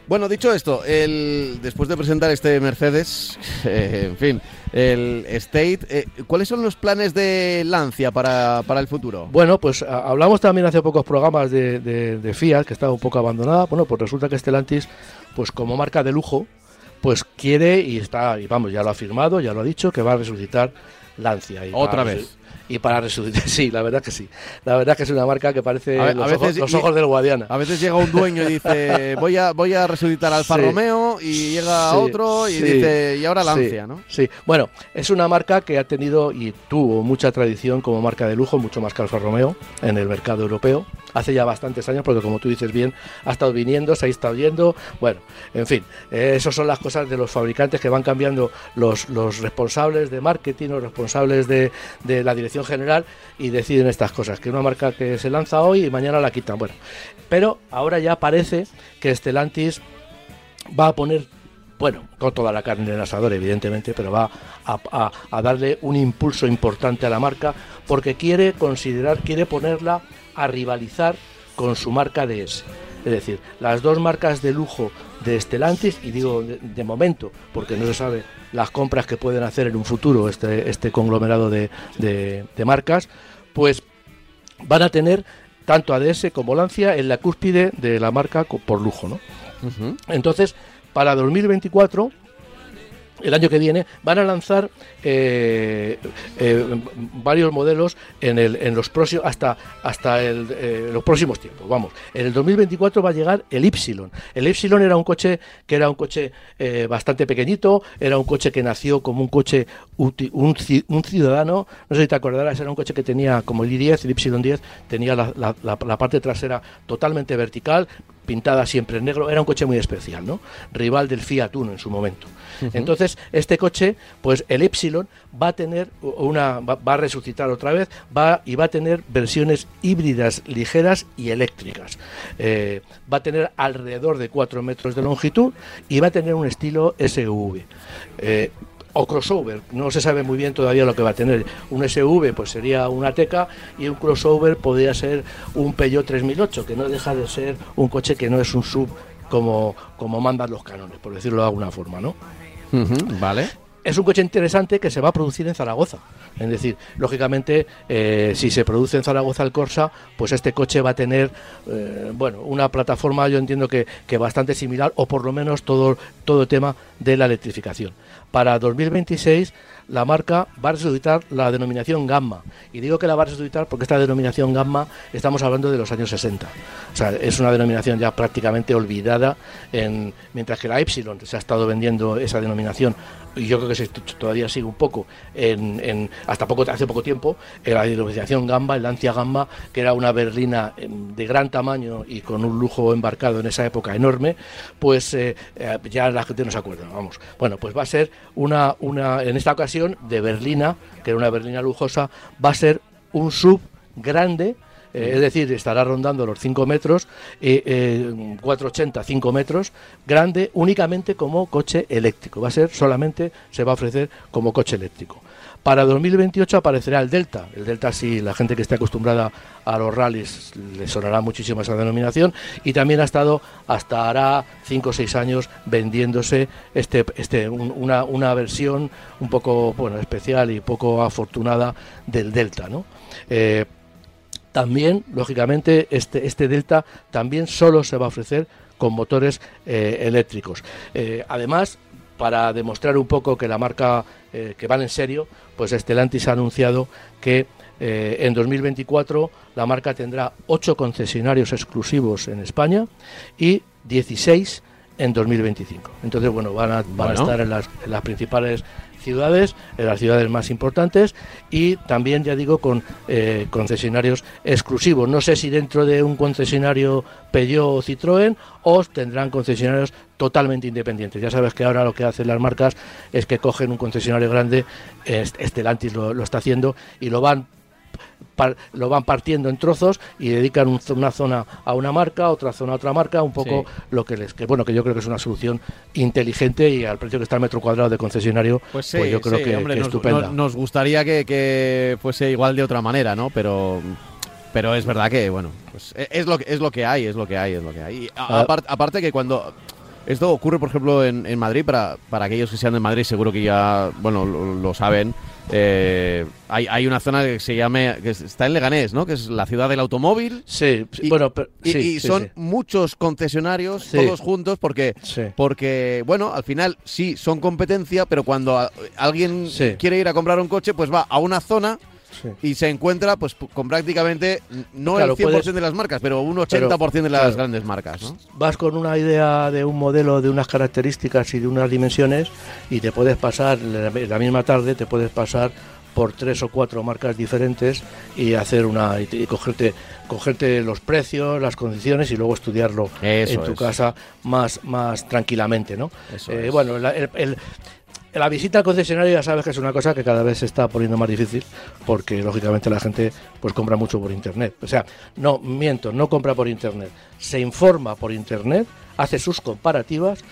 Bueno, dicho esto, el, después de presentar este Mercedes, [laughs] eh, en fin, el State, eh, ¿cuáles son los planes de Lancia para, el futuro? Bueno, pues hablamos también hace pocos programas de, de, Fiat, que estaba un poco abandonada. Bueno, pues resulta que Stellantis, pues como marca de lujo, pues quiere y está, y vamos, ya lo ha firmado, ya lo ha dicho, que va a resucitar Lancia. Y Otra vez y para resucitar. [laughs] Sí, la verdad que sí. La verdad que es una marca que parece los, ojos, del Guadiana. A veces llega un dueño y dice, [laughs] voy a, voy a resucitar Alfa Romeo y llega otro y dice, y ahora Lancia, ¿no? Sí, bueno, es una marca que ha tenido y tuvo mucha tradición como marca de lujo, mucho más que Alfa Romeo en el mercado europeo. Hace ya bastantes años, porque como tú dices bien, ha estado viniendo, se ha estado yendo. Bueno, en fin, eh, esas son las cosas de los fabricantes que van cambiando los, los responsables de marketing, los responsables de, de la dirección general y deciden estas cosas, que una marca que se lanza hoy y mañana la quitan. Bueno, pero ahora ya parece que Stellantis va a poner, bueno, con toda la carne en el asador, evidentemente, pero va a, darle un impulso importante a la marca porque quiere considerar, quiere ponerla a rivalizar con su marca DS. Es decir, las dos marcas de lujo de Stellantis, y digo de, momento, porque no se sabe las compras que pueden hacer en un futuro este, este conglomerado de, marcas, pues van a tener tanto ADS como Lancia en la cúspide de la marca por lujo. ¿no? Entonces, para 2024 el año que viene van a lanzar eh, eh, varios modelos en, el, en los próximos hasta hasta el, eh, los próximos tiempos vamos. En el 2024 va a llegar el Y el Y era un coche que era un coche bastante pequeñito era un coche que nació como un coche un, un, ciudadano. No sé si te acordarás era un coche que tenía como el i10 el Y10 tenía la, la, la parte trasera totalmente vertical pintada siempre en negro, era un coche muy especial, ¿no? Rival del Fiat Uno en su momento. Entonces, este coche, pues el Epsilon va a tener una va, a resucitar otra vez, va y va a tener versiones híbridas ligeras y eléctricas. Eh, va a tener alrededor de 4 metros de longitud y va a tener un estilo SUV. Eh, o crossover. No se sabe muy bien todavía lo que va a tener. Un SUV pues sería una Teca y un crossover podría ser un Peugeot 3008, que no deja de ser un coche que no es un sub como, como mandan los canones, por decirlo de alguna forma, ¿no? vale es un coche interesante que se va a producir en Zaragoza. Es decir, lógicamente, eh, si se produce en Zaragoza el Corsa, pues este coche va a tener, eh, bueno, una plataforma, yo entiendo que, que, bastante similar, o por lo menos todo, todo el tema de la electrificación. Para 2026 la marca va a resucitar la denominación gamma. Y digo que la va a resucitar porque esta denominación gamma estamos hablando de los años 60. O sea, es una denominación ya prácticamente olvidada, en, mientras que la Epsilon se ha estado vendiendo esa denominación y yo creo que se, todavía sigue un poco en, hasta poco hace poco tiempo la denominación Gamba, el Lancia Gamba, que era una berlina em, de gran tamaño y con un lujo embarcado en esa época enorme, pues eh, eh, ya la gente no se acuerda, vamos. Bueno, pues va a ser una, una en esta ocasión de berlina, que era una berlina lujosa, va a ser un sub grande, eh, es decir, estará rondando los 5 metros, eh, 480, 5 metros, grande únicamente como coche eléctrico. Va a ser solamente, se va a ofrecer como coche eléctrico. Para 2028 aparecerá el Delta. El Delta, sí, la gente que esté acostumbrada a los rallies le sonará muchísimo esa denominación. Y también ha estado hasta hará 5 o 6 años vendiéndose este, este, una, una, versión un poco bueno, especial y poco afortunada del Delta. ¿no? Eh, también, lógicamente, este, este Delta también solo se va a ofrecer con motores eh, eléctricos. Eh, además, para demostrar un poco que la marca eh, que van en serio, pues Estelantis ha anunciado que eh, en 2024 la marca tendrá 8 concesionarios exclusivos en España y 16 en 2025. Entonces, bueno, van a, van a estar en las, en las principales ciudades, en las ciudades más importantes y también, ya digo, con eh, concesionarios exclusivos. No sé si dentro de un concesionario Peugeot o Citroën o tendrán concesionarios totalmente independientes. Ya sabes que ahora lo que hacen las marcas es que cogen un concesionario grande, Estelantis lo, lo está haciendo, y lo van lo van partiendo en trozos y dedican una zona a una marca, otra zona a otra marca, un poco lo que les que bueno que yo creo que es una solución inteligente y al precio que está el metro cuadrado de concesionario, pues, pues yo creo que, es nos, estupenda. Nos, gustaría que, fuese igual de otra manera, ¿no? Pero pero es verdad que bueno, pues e, es lo que es lo que hay, es lo que hay, es lo que hay. Ah. aparte que cuando esto ocurre, por ejemplo, en, Madrid, para, para aquellos que sean de Madrid, seguro que ya, bueno, lo saben. Eh, hay, hay, una zona que se llama, que está en Leganés, ¿no? Que es la ciudad del automóvil. Sí, y, bueno, y, son muchos concesionarios, todos juntos, porque, porque, bueno, al final sí son competencia, pero cuando alguien quiere ir a comprar un coche, pues va a una zona y se encuentra pues con prácticamente no el 100% de las marcas, pero un 80% de las grandes marcas. ¿no? Vas con una idea de un modelo, de unas características y de unas dimensiones y te puedes pasar, la misma tarde te puedes pasar por tres o cuatro marcas diferentes y hacer una y, cogerte cogerte los precios, las condiciones y luego estudiarlo en tu casa más más tranquilamente, ¿no? Eh, bueno, el, la visita al concesionario ya sabes que es una cosa que cada vez se está poniendo más difícil porque lógicamente la gente pues compra mucho por internet. O sea, no miento, no compra por internet, se informa por internet, hace sus comparativas,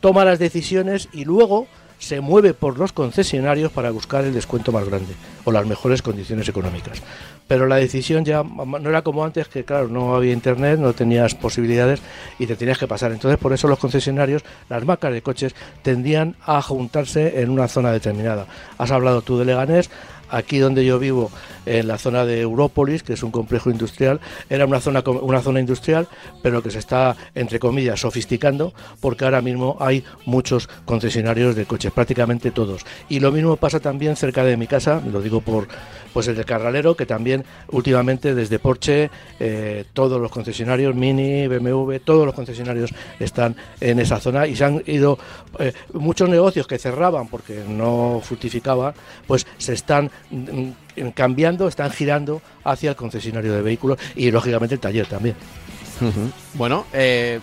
toma las decisiones y luego se mueve por los concesionarios para buscar el descuento más grande o las mejores condiciones económicas. Pero la decisión ya no era como antes, que claro, no había internet, no tenías posibilidades y te tenías que pasar. Entonces, por eso los concesionarios, las marcas de coches, tendían a juntarse en una zona determinada. Has hablado tú de Leganés, aquí donde yo vivo, en la zona de Európolis, que es un complejo industrial, era una zona, una zona industrial, pero que se está, entre comillas, sofisticando, porque ahora mismo hay muchos concesionarios de coches, prácticamente todos. Y lo mismo pasa también cerca de mi casa, lo digo por pues el de Carralero, que también últimamente desde Porsche, eh, todos los concesionarios, Mini, BMW, todos los concesionarios están en esa zona y se han ido eh, muchos negocios que cerraban porque no fructificaban, pues se están mm, cambiando, están girando hacia el concesionario de vehículos y lógicamente el taller también. Bueno, eh,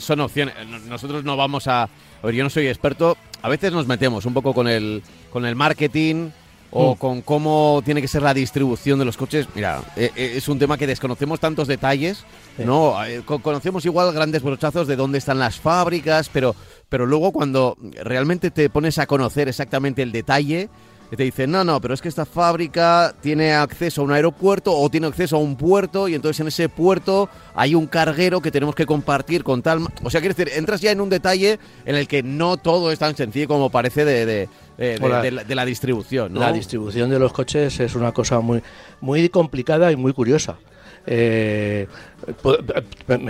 son opciones. Nosotros no vamos a... A ver, yo no soy experto. A veces nos metemos un poco con el, con el marketing, o mm. con cómo tiene que ser la distribución de los coches. Mira, eh, eh, es un tema que desconocemos tantos detalles, ¿no? Eh, conocemos igual grandes brochazos de dónde están las fábricas, pero, pero luego cuando realmente te pones a conocer exactamente el detalle, te dicen, no, no, pero es que esta fábrica tiene acceso a un aeropuerto o tiene acceso a un puerto y entonces en ese puerto hay un carguero que tenemos que compartir con tal... O sea, quiere decir, entras ya en un detalle en el que no todo es tan sencillo como parece de de, la, distribución. La distribución de los coches es una cosa muy, muy complicada y muy curiosa. Eh,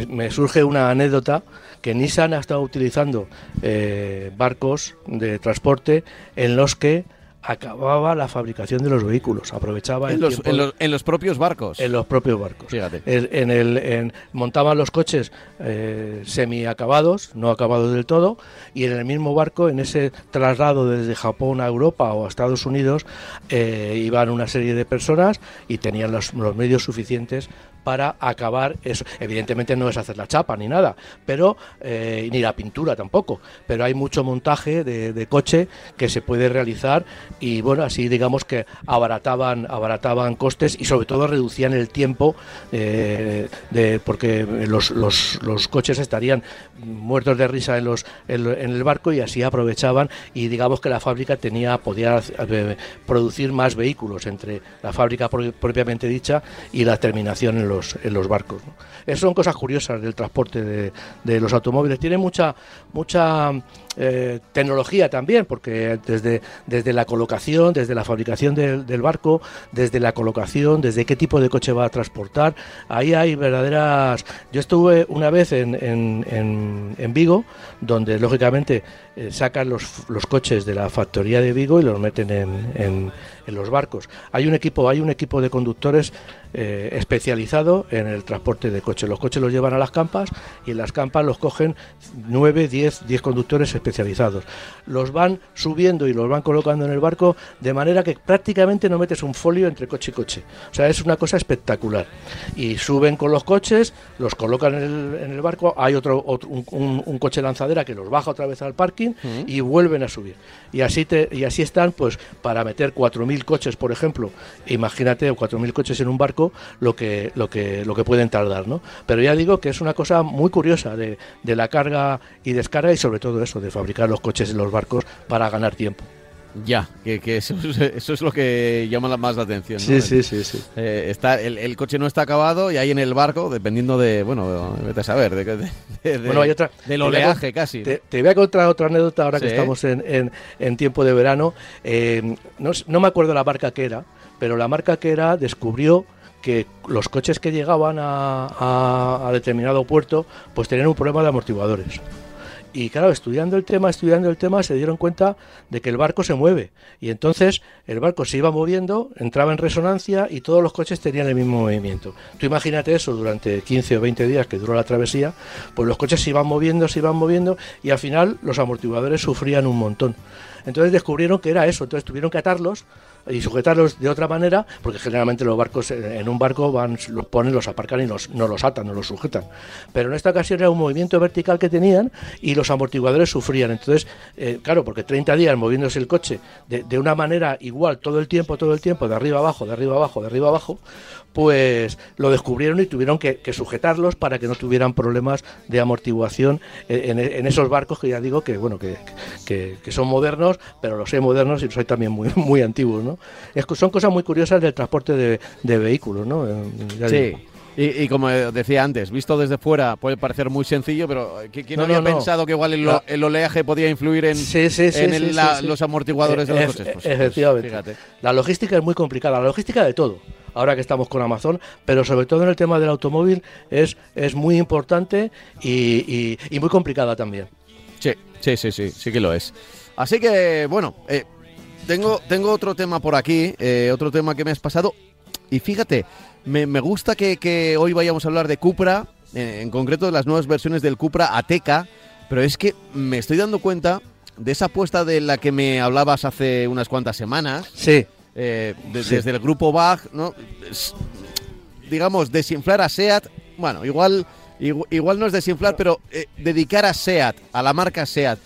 me, surge una anécdota que Nissan ha estado utilizando eh, barcos de transporte en los que acababa la fabricación de los vehículos, aprovechaba en, los, en, los, propios barcos. En los propios barcos. Fíjate. En el, montaban los coches eh, semi acabados, no acabados del todo, y en el mismo barco, en ese traslado desde Japón a Europa o a Estados Unidos, eh, iban una serie de personas y tenían los, los medios suficientes para acabar eso. Evidentemente no es hacer la chapa ni nada, pero eh, ni la pintura tampoco, pero hay mucho montaje de, coche que se puede realizar y bueno, así digamos que abarataban, abarataban costes y sobre todo reducían el tiempo eh, de, porque los, los, los, coches estarían muertos de risa en, los, en, el barco y así aprovechaban y digamos que la fábrica tenía podía eh, producir más vehículos entre la fábrica propiamente dicha y la terminación en los en los barcos. Esas son cosas curiosas del transporte de, de los automóviles. Tiene mucha, mucha eh, tecnología también, porque desde, desde la colocación, desde la fabricación del, barco, desde la colocación, desde qué tipo de coche va a transportar, ahí hay verdaderas... Yo estuve una vez en, en, en, Vigo, donde lógicamente eh, sacan los, los, coches de la factoría de Vigo y los meten en, en, los barcos. Hay un equipo, hay un equipo de conductores eh, especializado en el transporte de coches. Los coches los llevan a las campas y en las campas los cogen 9, 10, 10 conductores especializados. Los van subiendo y los van colocando en el barco de manera que prácticamente no metes un folio entre coche y coche. O sea, es una cosa espectacular. Y suben con los coches, los colocan en el, barco, hay otro, un, coche lanzadera que los baja otra vez al parking y vuelven a subir. Y así, te, y así están, pues, para meter 4.000 coches, por ejemplo, imagínate 4.000 coches en un barco, lo que, lo que, lo que pueden tardar, ¿no? Pero ya digo que es una cosa muy curiosa de, de la carga y descarga y sobre todo eso, de fabricar los coches y los barcos para ganar tiempo. Ya, que, [laughs] eso, es lo que llama más la atención. Sí, sí, sí. sí. Eh, está, el, coche no está acabado y ahí en el barco, dependiendo de, bueno, vete a saber, de, bueno, hay otra, del oleaje casi. Te, voy a contar otra anécdota ahora que estamos en, en, tiempo de verano. Eh, no, no me acuerdo la marca que era, pero la marca que era descubrió que los coches que llegaban a, a determinado puerto pues tenían un problema de amortiguadores. Y claro, estudiando el tema, estudiando el tema, se dieron cuenta de que el barco se mueve. Y entonces el barco se iba moviendo, entraba en resonancia y todos los coches tenían el mismo movimiento. Tú imagínate eso durante 15 o 20 días que duró la travesía, pues los coches se iban moviendo, se iban moviendo y al final los amortiguadores sufrían un montón. Entonces descubrieron que era eso, entonces tuvieron que atarlos y sujetarlos de otra manera, porque generalmente los barcos eh, en un barco van, los ponen, los aparcan y no los atan, no los sujetan. Pero en esta ocasión era un movimiento vertical que tenían y los amortiguadores sufrían. Entonces, eh, claro, porque 30 días moviéndose el coche de, de, una manera igual todo el tiempo, todo el tiempo, de arriba abajo, de arriba abajo, de arriba abajo, pues lo descubrieron y tuvieron que, sujetarlos para que no tuvieran problemas de amortiguación en, esos barcos que ya digo que bueno que, que, son modernos, pero los hay modernos y los hay también muy, [laughs] muy antiguos, ¿no? son cosas muy curiosas del transporte de, vehículos, ¿no? sí. Y, como decía antes, visto desde fuera puede parecer muy sencillo, pero ¿quién no, había pensado que igual el, oleaje podía influir en, los amortiguadores de los coches? Pues, efectivamente. La logística es muy complicada, la logística de todo ahora que estamos con Amazon, pero sobre todo en el tema del automóvil es, es muy importante y, muy complicada también. Sí, sí, sí, sí, sí que lo es. Así que, bueno, eh, tengo, tengo otro tema por aquí, eh, otro tema que me has pasado. Y fíjate, me, gusta que, hoy vayamos a hablar de Cupra, eh, en concreto de las nuevas versiones del Cupra Ateca, pero es que me estoy dando cuenta de esa apuesta de la que me hablabas hace unas cuantas semanas. Sí. Eh, desde el grupo Bach, ¿no? digamos, desinflar a SEAT, bueno, igual, igual, no es desinflar, pero eh, dedicar a SEAT, a la marca SEAT,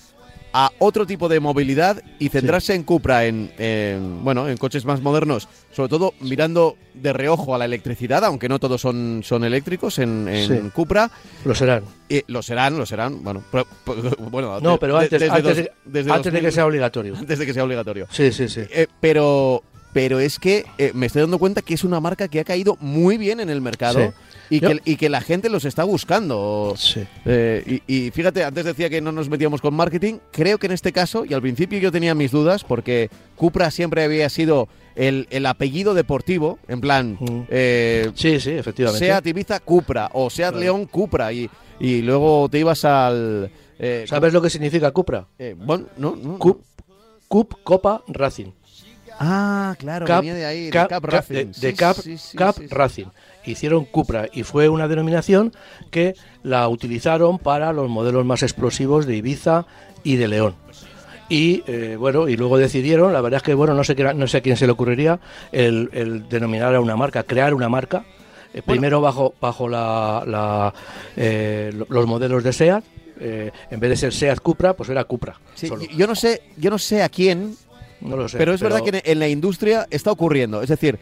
a otro tipo de movilidad y centrarse en Cupra, en, bueno, en coches más modernos, sobre todo mirando de reojo a la electricidad, aunque no todos son, son eléctricos en, Cupra. Lo serán. lo serán, lo serán. Bueno, [laughs] bueno no, pero antes, de, que sea obligatorio. [laughs] Antes de que sea obligatorio. Sí, sí, sí. Eh, pero pero es que eh, me estoy dando cuenta que es una marca que ha caído muy bien en el mercado. Y, que, y que, la gente los está buscando. Sí. Eh, y, fíjate, antes decía que no nos metíamos con marketing. Creo que en este caso, y al principio yo tenía mis dudas, porque Cupra siempre había sido el, apellido deportivo, en plan. Mm. Eh, sí, sí, efectivamente. Seat Ibiza Cupra o Seat León Cupra. Y, y luego te ibas al. ¿Sabes lo que significa Cupra? bueno, no, no, Cup, Cup, Copa, Racing. Ah, claro, venía de ahí, de Cap Racing. De, Cap, Racing. Hicieron Cupra y fue una denominación que la utilizaron para los modelos más explosivos de Ibiza y de León. Y eh, bueno, y luego decidieron, la verdad es que bueno, no sé, qué, no sé a quién se le ocurriría el, denominar a una marca, crear una marca, eh, primero bajo, bajo la, eh, los modelos de SEAT, en vez de ser SEAT Cupra, pues era Cupra. yo no sé, yo no sé a quién pero es verdad que en la industria está ocurriendo. Es decir,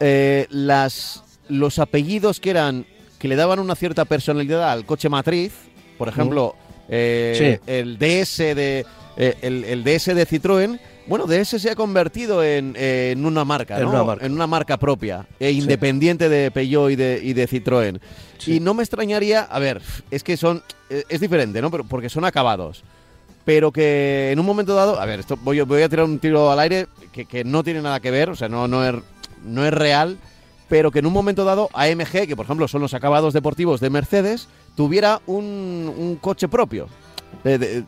eh, las, los apellidos que eran que le daban una cierta personalidad al coche matriz, por ejemplo, eh, el DS de eh, el, DS de Citroën, bueno, DS se ha convertido en, una marca, en, una marca. propia, e independiente de Peugeot y de, y de Citroën. Y no me extrañaría, a ver, es que son, es diferente, ¿no? Pero porque son acabados pero que en un momento dado, a ver, esto voy, voy a tirar un tiro al aire que, no tiene nada que ver, o sea, no, no, es, no es real, pero que en un momento dado AMG, que por ejemplo son los acabados deportivos de Mercedes, tuviera un, coche propio.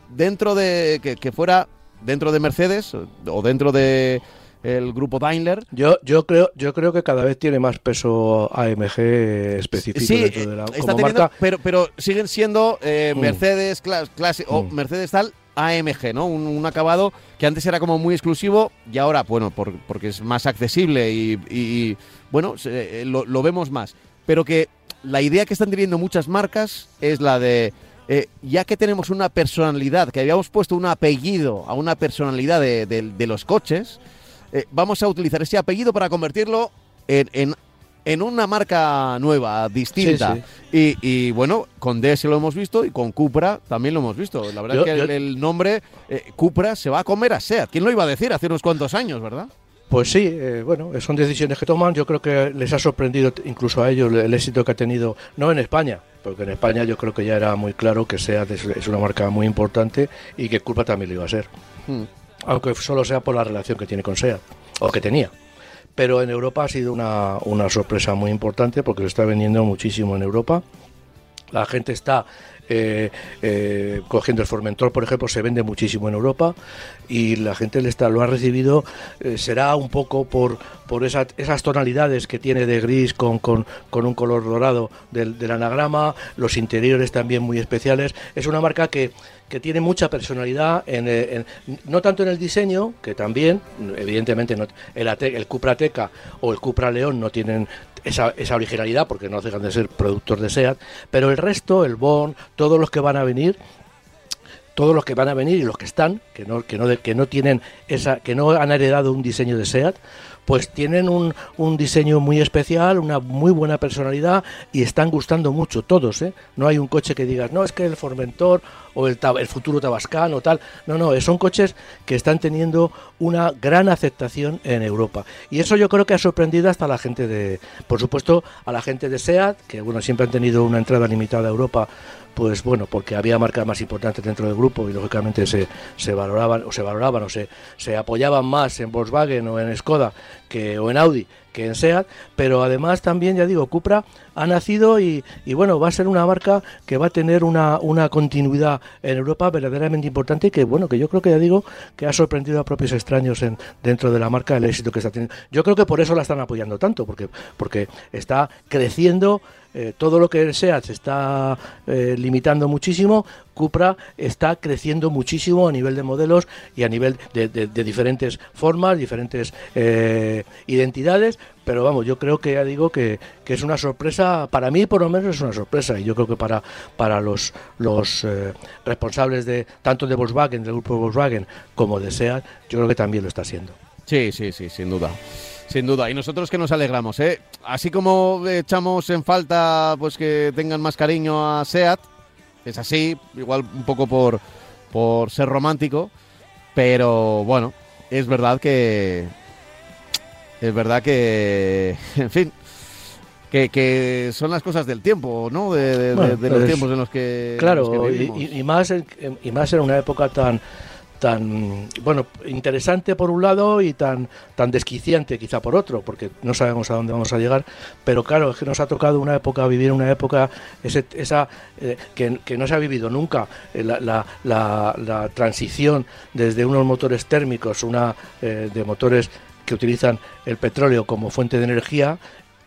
dentro de. Que, fuera dentro de Mercedes o dentro de el grupo Daimler. Yo, yo creo, yo creo que cada vez tiene más peso AMG específico sí, dentro de la está marca. Pero, pero siguen siendo eh, mm. Mercedes clase, o mm. Mercedes tal AMG, ¿no? Un, acabado que antes era como muy exclusivo y ahora, bueno, porque es más accesible y, bueno, eh, lo, vemos más. Pero que la idea que están teniendo muchas marcas es la de, eh, ya que tenemos una personalidad, que habíamos puesto un apellido a una personalidad de, los coches, eh, vamos a utilizar ese apellido para convertirlo en en una marca nueva, distinta. Y, bueno, con DS lo hemos visto y con Cupra también lo hemos visto. La verdad es que el, nombre eh, Cupra se va a comer a SEAT. ¿Quién lo iba a decir hace unos cuantos años, verdad? Pues sí, eh, bueno, son decisiones que toman. Yo creo que les ha sorprendido incluso a ellos el éxito que ha tenido, no en España, porque en España yo creo que ya era muy claro que SEAT es, una marca muy importante y que Cupra también lo iba a ser. Hmm. Aunque solo sea por la relación que tiene con SEAT, o que tenía pero en Europa ha sido una, una sorpresa muy importante porque se está vendiendo muchísimo en Europa. La gente está eh, eh, cogiendo el Formentor, por ejemplo, se vende muchísimo en Europa y la gente está, lo ha recibido, eh, será un poco por, por esas tonalidades que tiene de gris con, con, un color dorado del, del, anagrama, los interiores también muy especiales. Es una marca que, que tiene mucha personalidad, en, no tanto en el diseño, que también, evidentemente, no, el, el Cupra Teca o el Cupra León no tienen esa, esa originalidad porque no dejan de ser productos de SEAT, pero el resto, el Bon, todos los que van a venir, todos los que van a venir y los que están, que no, que no, que no tienen esa, que no han heredado un diseño de SEAT, pues tienen un, un, diseño muy especial, una muy buena personalidad y están gustando mucho todos. ¿eh? No hay un coche que digas, no, es que el Formentor o el, el futuro o tal. No, no, son coches que están teniendo una gran aceptación en Europa. Y eso yo creo que ha sorprendido hasta a la gente de, por supuesto, a la gente de SEAT, que bueno, siempre han tenido una entrada limitada a Europa pues bueno, porque había marcas más importantes dentro del grupo y lógicamente se, se valoraban o se valoraban o se, se apoyaban más en Volkswagen o en Skoda que, o en Audi que en SEAT, pero además también, ya digo, Cupra ha nacido y, y, bueno, va a ser una marca que va a tener una, una continuidad en Europa verdaderamente importante y que bueno, que yo creo que ya digo que ha sorprendido a propios extraños en, dentro de la marca el éxito que está teniendo. Yo creo que por eso la están apoyando tanto, porque, porque está creciendo eh, todo lo que SEAT se está eh, limitando muchísimo, Cupra está creciendo muchísimo a nivel de modelos y a nivel de, diferentes formas, diferentes eh, identidades, pero vamos, yo creo que ya digo que, es una sorpresa, para mí por lo menos es una sorpresa, y yo creo que para, para los, los responsables de tanto de Volkswagen, del grupo Volkswagen, como de SEAT, yo creo que también lo está haciendo. Sí, sí, sí, sin duda. Sin duda, y nosotros que nos alegramos, ¿eh? Así como echamos en falta pues que tengan más cariño a SEAT, es así, igual un poco por, por ser romántico, pero bueno, es verdad que... Es verdad que, en fin, que, que, son las cosas del tiempo, ¿no? De, los pues, tiempos en los que. Claro, y, más y más en una época tan tan bueno interesante por un lado y tan tan desquiciante quizá por otro porque no sabemos a dónde vamos a llegar pero claro es que nos ha tocado una época vivir una época esa eh, que, no se ha vivido nunca eh, la, la, transición desde unos motores térmicos una eh, de motores que utilizan el petróleo como fuente de energía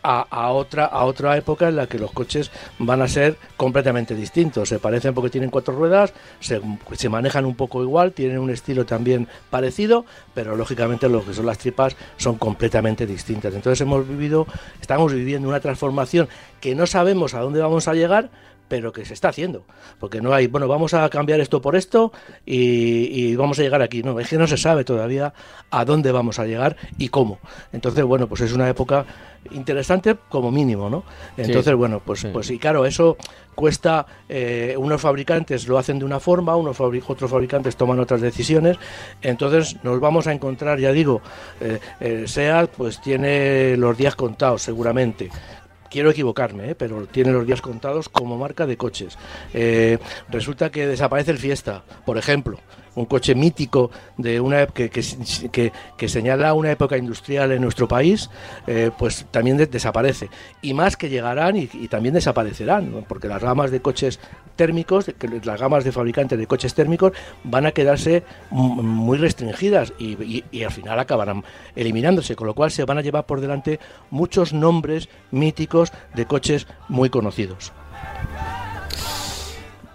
a, otra, a otra época en la que los coches van a ser completamente distintos. Se parecen porque tienen cuatro ruedas, se, se, manejan un poco igual, tienen un estilo también parecido, pero lógicamente lo que son las tripas son completamente distintas. Entonces hemos vivido, estamos viviendo una transformación que no sabemos a dónde vamos a llegar, pero que se está haciendo. Porque no hay, bueno, vamos a cambiar esto por esto y, vamos a llegar aquí. No, es que no se sabe todavía a dónde vamos a llegar y cómo. Entonces, bueno, pues es una época interesante como mínimo, ¿no? Entonces, bueno, pues, pues y claro, eso cuesta, eh, unos fabricantes lo hacen de una forma, unos otros fabricantes toman otras decisiones, entonces nos vamos a encontrar, ya digo, eh, eh SEAT pues tiene los días contados seguramente, quiero equivocarme, ¿eh? pero tiene los días contados como marca de coches. Eh, resulta que desaparece el Fiesta, por ejemplo un coche mítico de una que, que, que, señala una época industrial en nuestro país, eh, pues también desaparece. Y más que llegarán y, también desaparecerán, porque las gamas de coches térmicos, las gamas de fabricantes de coches térmicos van a quedarse muy restringidas y, y al final acabarán eliminándose, con lo cual se van a llevar por delante muchos nombres míticos de coches muy conocidos.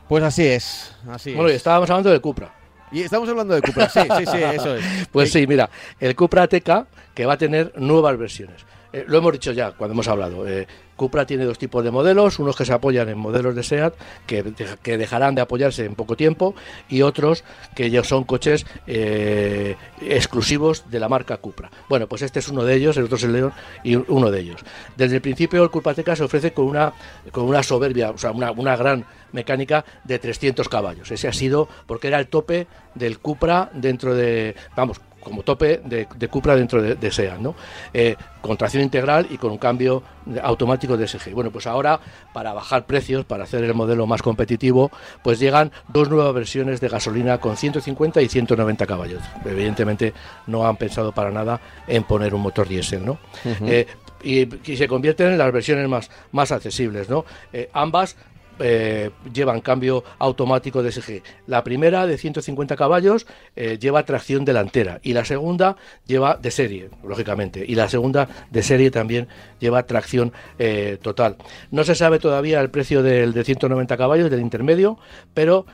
Pues así es. Así bueno, estábamos hablando de Cupra. Y estamos hablando de Cupra, sí, sí, sí, eso es. Pues sí, mira, el Cupra TK que va a tener nuevas versiones. Eh, lo hemos dicho ya cuando hemos hablado. Eh, Cupra tiene dos tipos de modelos, unos que se apoyan en modelos de SEAT, que, que dejarán de apoyarse en poco tiempo, y otros que ya son coches eh, exclusivos de la marca Cupra. Bueno, pues este es uno de ellos, el otro es el León y uno de ellos. Desde el principio el Cupra TK se ofrece con una, con una soberbia, o sea, una, una gran mecánica de 300 caballos. Ese ha sido porque era el tope del Cupra dentro de, vamos, como tope de, Cupra dentro de, de SEAT, ¿no? Eh, con tracción integral y con un cambio automático de SG. Bueno, pues ahora, para bajar precios, para hacer el modelo más competitivo, pues llegan dos nuevas versiones de gasolina con 150 y 190 caballos. Evidentemente no han pensado para nada en poner un motor diésel, ¿no? Eh, y, se convierten en las versiones más, más accesibles, ¿no? Eh, ambas eh, llevan cambio automático de SG. La primera, de 150 caballos, eh, lleva tracción delantera y la segunda lleva de serie, lógicamente. Y la segunda de serie también lleva tracción eh, total. No se sabe todavía el precio del de 190 caballos, del intermedio, pero,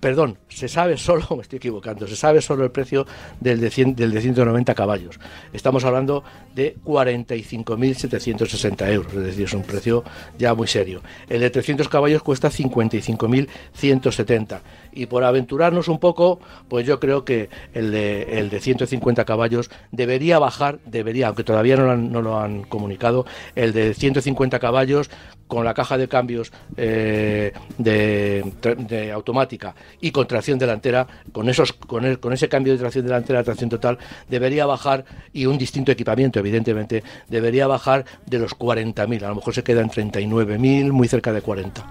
perdón, se sabe solo, [laughs] me estoy equivocando, se sabe solo el precio del de, del de 190 caballos. Estamos hablando de 45.760 euros, es decir, es un precio ya muy serio. El de 300 caballos cuesta 55.170. Y por aventurarnos un poco, pues yo creo que el de, el de 150 caballos debería bajar, debería, aunque todavía no no lo han comunicado, el de 150 caballos con la caja de cambios eh, de, automática y con tracción delantera, con, esos, con, con ese cambio de tracción delantera a tracción total, debería bajar, y un distinto equipamiento, evidentemente, debería bajar de los 40.000. A lo mejor se queda en 39.000, muy cerca de 40.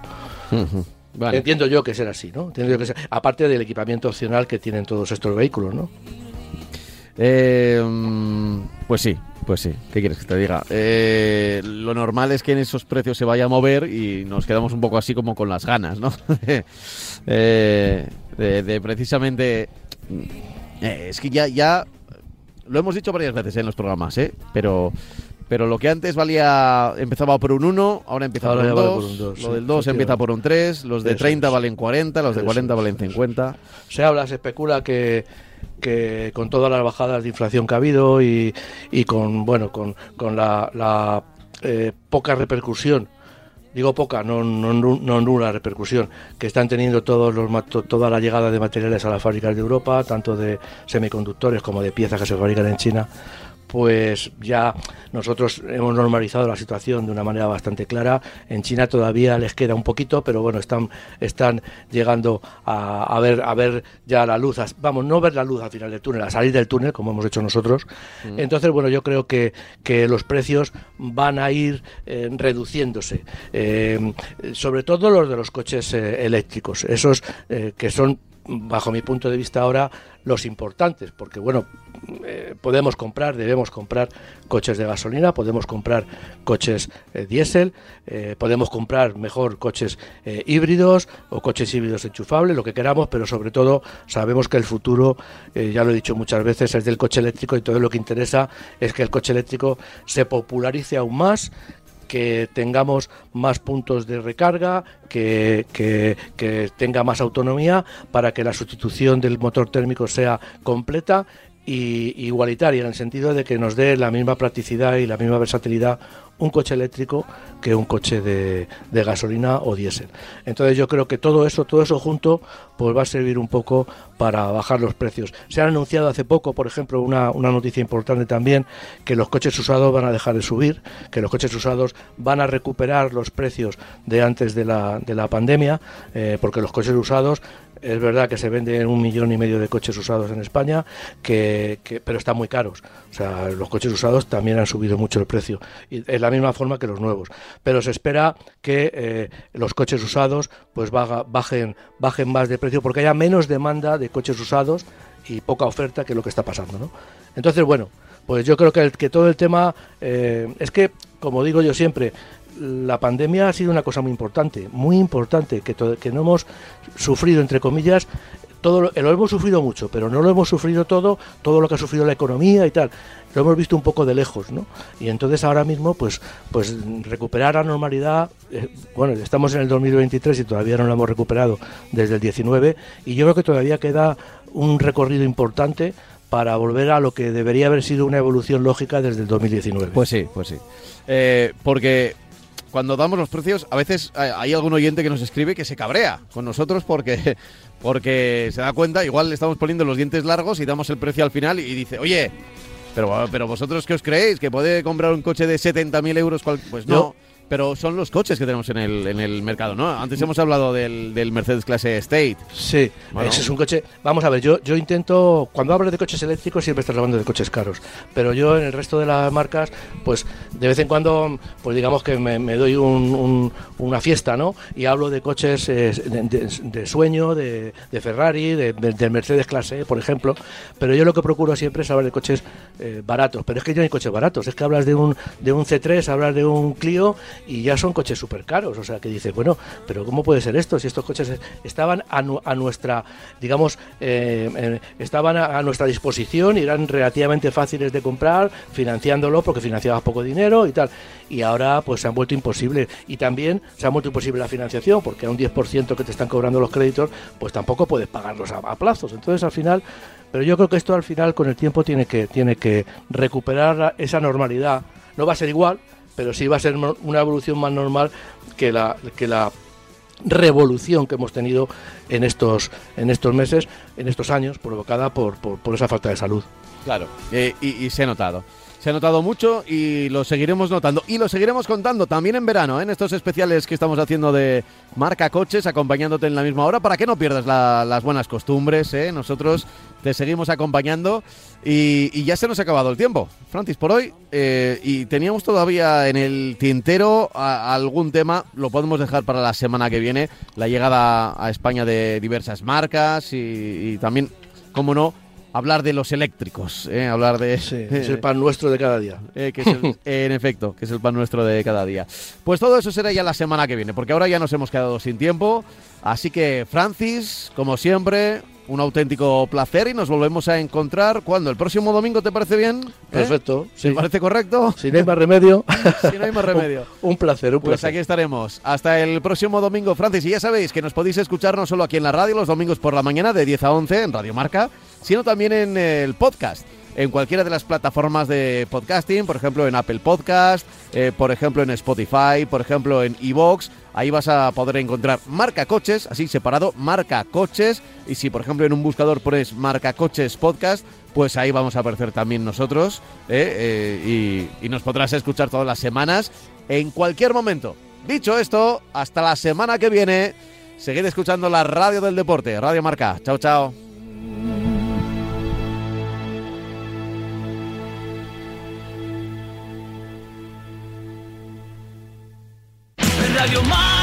Entiendo yo que será así, ¿no? Entiendo que aparte del equipamiento opcional que tienen todos estos vehículos, ¿no? Eh, pues sí, pues sí, ¿qué quieres que te diga? Eh, lo normal es que en esos precios se vaya a mover y nos quedamos un poco así como con las ganas, ¿no? [laughs] Eh, de, precisamente... Eh, es que ya, ya lo hemos dicho varias veces en los programas, ¿eh? Pero, pero lo que antes valía, empezaba por un 1, ahora empieza por, un 2, Lo del 2 empieza por un 3, los de 30 valen 40, los de 40 valen 50. Se habla, se especula que que con todas las bajadas de inflación que ha habido y, y con bueno con, con la, eh, poca repercusión digo poca, no, no, no, nula repercusión que están teniendo todos los, toda la llegada de materiales a las fábricas de Europa, tanto de semiconductores como de piezas que se fabrican en China, pues ya nosotros hemos normalizado la situación de una manera bastante clara. En China todavía les queda un poquito, pero bueno, están, están llegando a, ver, a ver ya la luz, vamos, no ver la luz al final del túnel, a salir del túnel, como hemos hecho nosotros. Mm. Entonces, bueno, yo creo que, que los precios van a ir eh, reduciéndose, eh, sobre todo los de los coches eh, eléctricos, esos que son bajo mi punto de vista ahora, los importantes, porque bueno, eh, podemos comprar, debemos comprar coches de gasolina, podemos comprar coches eh, diésel, eh, podemos comprar mejor coches híbridos o coches híbridos enchufables, lo que queramos, pero sobre todo sabemos que el futuro, ya lo he dicho muchas veces, es del coche eléctrico y todo lo que interesa es que el coche eléctrico se popularice aún más, que tengamos más puntos de recarga, que, que, tenga más autonomía para que la sustitución del motor térmico sea completa y igualitaria en el sentido de que nos dé la misma practicidad y la misma versatilidad un coche eléctrico que un coche de, gasolina o diésel. Entonces yo creo que todo eso, todo eso junto, pues va a servir un poco para bajar los precios. Se ha anunciado hace poco, por ejemplo, una, noticia importante también, que los coches usados van a dejar de subir, que los coches usados van a recuperar los precios de antes de la, de la pandemia, eh, porque los coches usados es verdad que se venden un millón y medio de coches usados en España, que, pero están muy caros. O sea, los coches usados también han subido mucho el precio. Y es la misma forma que los nuevos. Pero se espera que eh, los coches usados pues bajen, bajen más de precio porque haya menos demanda de coches usados y poca oferta que lo que está pasando. ¿no? Entonces, bueno, pues yo creo que, que todo el tema eh, es que, como digo yo siempre, la pandemia ha sido una cosa muy importante, muy importante, que, que no hemos sufrido, entre comillas, todo lo, lo, hemos sufrido mucho, pero no lo hemos sufrido todo, todo lo que ha sufrido la economía y tal. Lo hemos visto un poco de lejos, ¿no? Y entonces ahora mismo, pues, pues recuperar la normalidad, eh, bueno, estamos en el 2023 y todavía no lo hemos recuperado desde el 19, y yo creo que todavía queda un recorrido importante para volver a lo que debería haber sido una evolución lógica desde el 2019. Pues sí, pues sí. Eh, porque cuando damos los precios, a veces hay algún oyente que nos escribe que se cabrea con nosotros porque, [laughs] porque se da cuenta, igual le estamos poniendo los dientes largos y damos el precio al final y dice, oye, pero, pero vosotros qué os creéis, que puede comprar un coche de 70.000 euros, pues no pero son los coches que tenemos en el, en el mercado, ¿no? Antes hemos hablado del, del Mercedes clase State. Sí, ese es un coche. Vamos a ver, yo, yo intento, cuando hablo de coches eléctricos, siempre estás hablando de coches caros. Pero yo en el resto de las marcas, pues de vez en cuando, pues digamos que me, doy un, una fiesta, ¿no? Y hablo de coches eh, de, sueño, de, Ferrari, de, Mercedes clase por ejemplo. Pero yo lo que procuro siempre es hablar de coches eh, baratos. Pero es que yo no hay coches baratos. Es que hablas de un, de un C3, hablas de un Clio y ya son coches súper caros. O sea, que dices, bueno, pero ¿cómo puede ser esto? Si estos coches estaban a, nuestra, digamos, eh, eh, estaban a, nuestra disposición y eran relativamente fáciles de comprar, financiándolo porque financiabas poco dinero y tal. Y ahora pues se han vuelto imposible. Y también se ha vuelto imposible la financiación porque a un 10% que te están cobrando los créditos, pues tampoco puedes pagarlos a, a plazos. Entonces al final pero yo creo que esto al final con el tiempo tiene que, tiene que recuperar esa normalidad. No va a ser igual, pero sí va a ser una evolución más normal que la, que la revolución que hemos tenido en estos, en estos meses, en estos años, provocada por, por, esa falta de salud. Claro, eh, y se ha notado se ha notado mucho y lo seguiremos notando. Y lo seguiremos contando también en verano, ¿eh? en estos especiales que estamos haciendo de marca coches, acompañándote en la misma hora, para que no pierdas las buenas costumbres. ¿eh? Nosotros te seguimos acompañando y, ya se nos ha acabado el tiempo, Francis, por hoy. Eh, y teníamos todavía en el tintero algún tema, lo podemos dejar para la semana que viene, la llegada a España de diversas marcas y, y también, como no, hablar de los eléctricos, ¿eh? hablar de... [laughs] es el pan nuestro de cada día. Eh, [laughs] en efecto, que es el pan nuestro de cada día. Pues todo eso será ya la semana que viene, porque ahora ya nos hemos quedado sin tiempo. Así que, Francis, como siempre, un auténtico placer y nos volvemos a encontrar cuando el próximo domingo te parece bien ¿Eh? perfecto ¿te parece correcto si no hay más remedio. [laughs] Si no hay más remedio. un, placer un pues aquí estaremos. Hasta el próximo domingo Francis. Y ya sabéis que nos podéis escuchar no solo aquí en la radio los domingos por la mañana de 10 a 11 en Radio Marca sino también en el podcast en cualquiera de las plataformas de podcasting, por ejemplo en Apple Podcast, eh, por ejemplo en Spotify, por ejemplo en Evox. Ahí vas a poder encontrar marca coches, así separado, marca coches. Y si por ejemplo en un buscador pones marca coches podcast, pues ahí vamos a aparecer también nosotros. Eh, eh, y, y nos podrás escuchar todas las semanas en cualquier momento. Dicho esto, hasta la semana que viene. Seguid escuchando la radio del deporte, Radio Marca. Chao, chao. love your mind.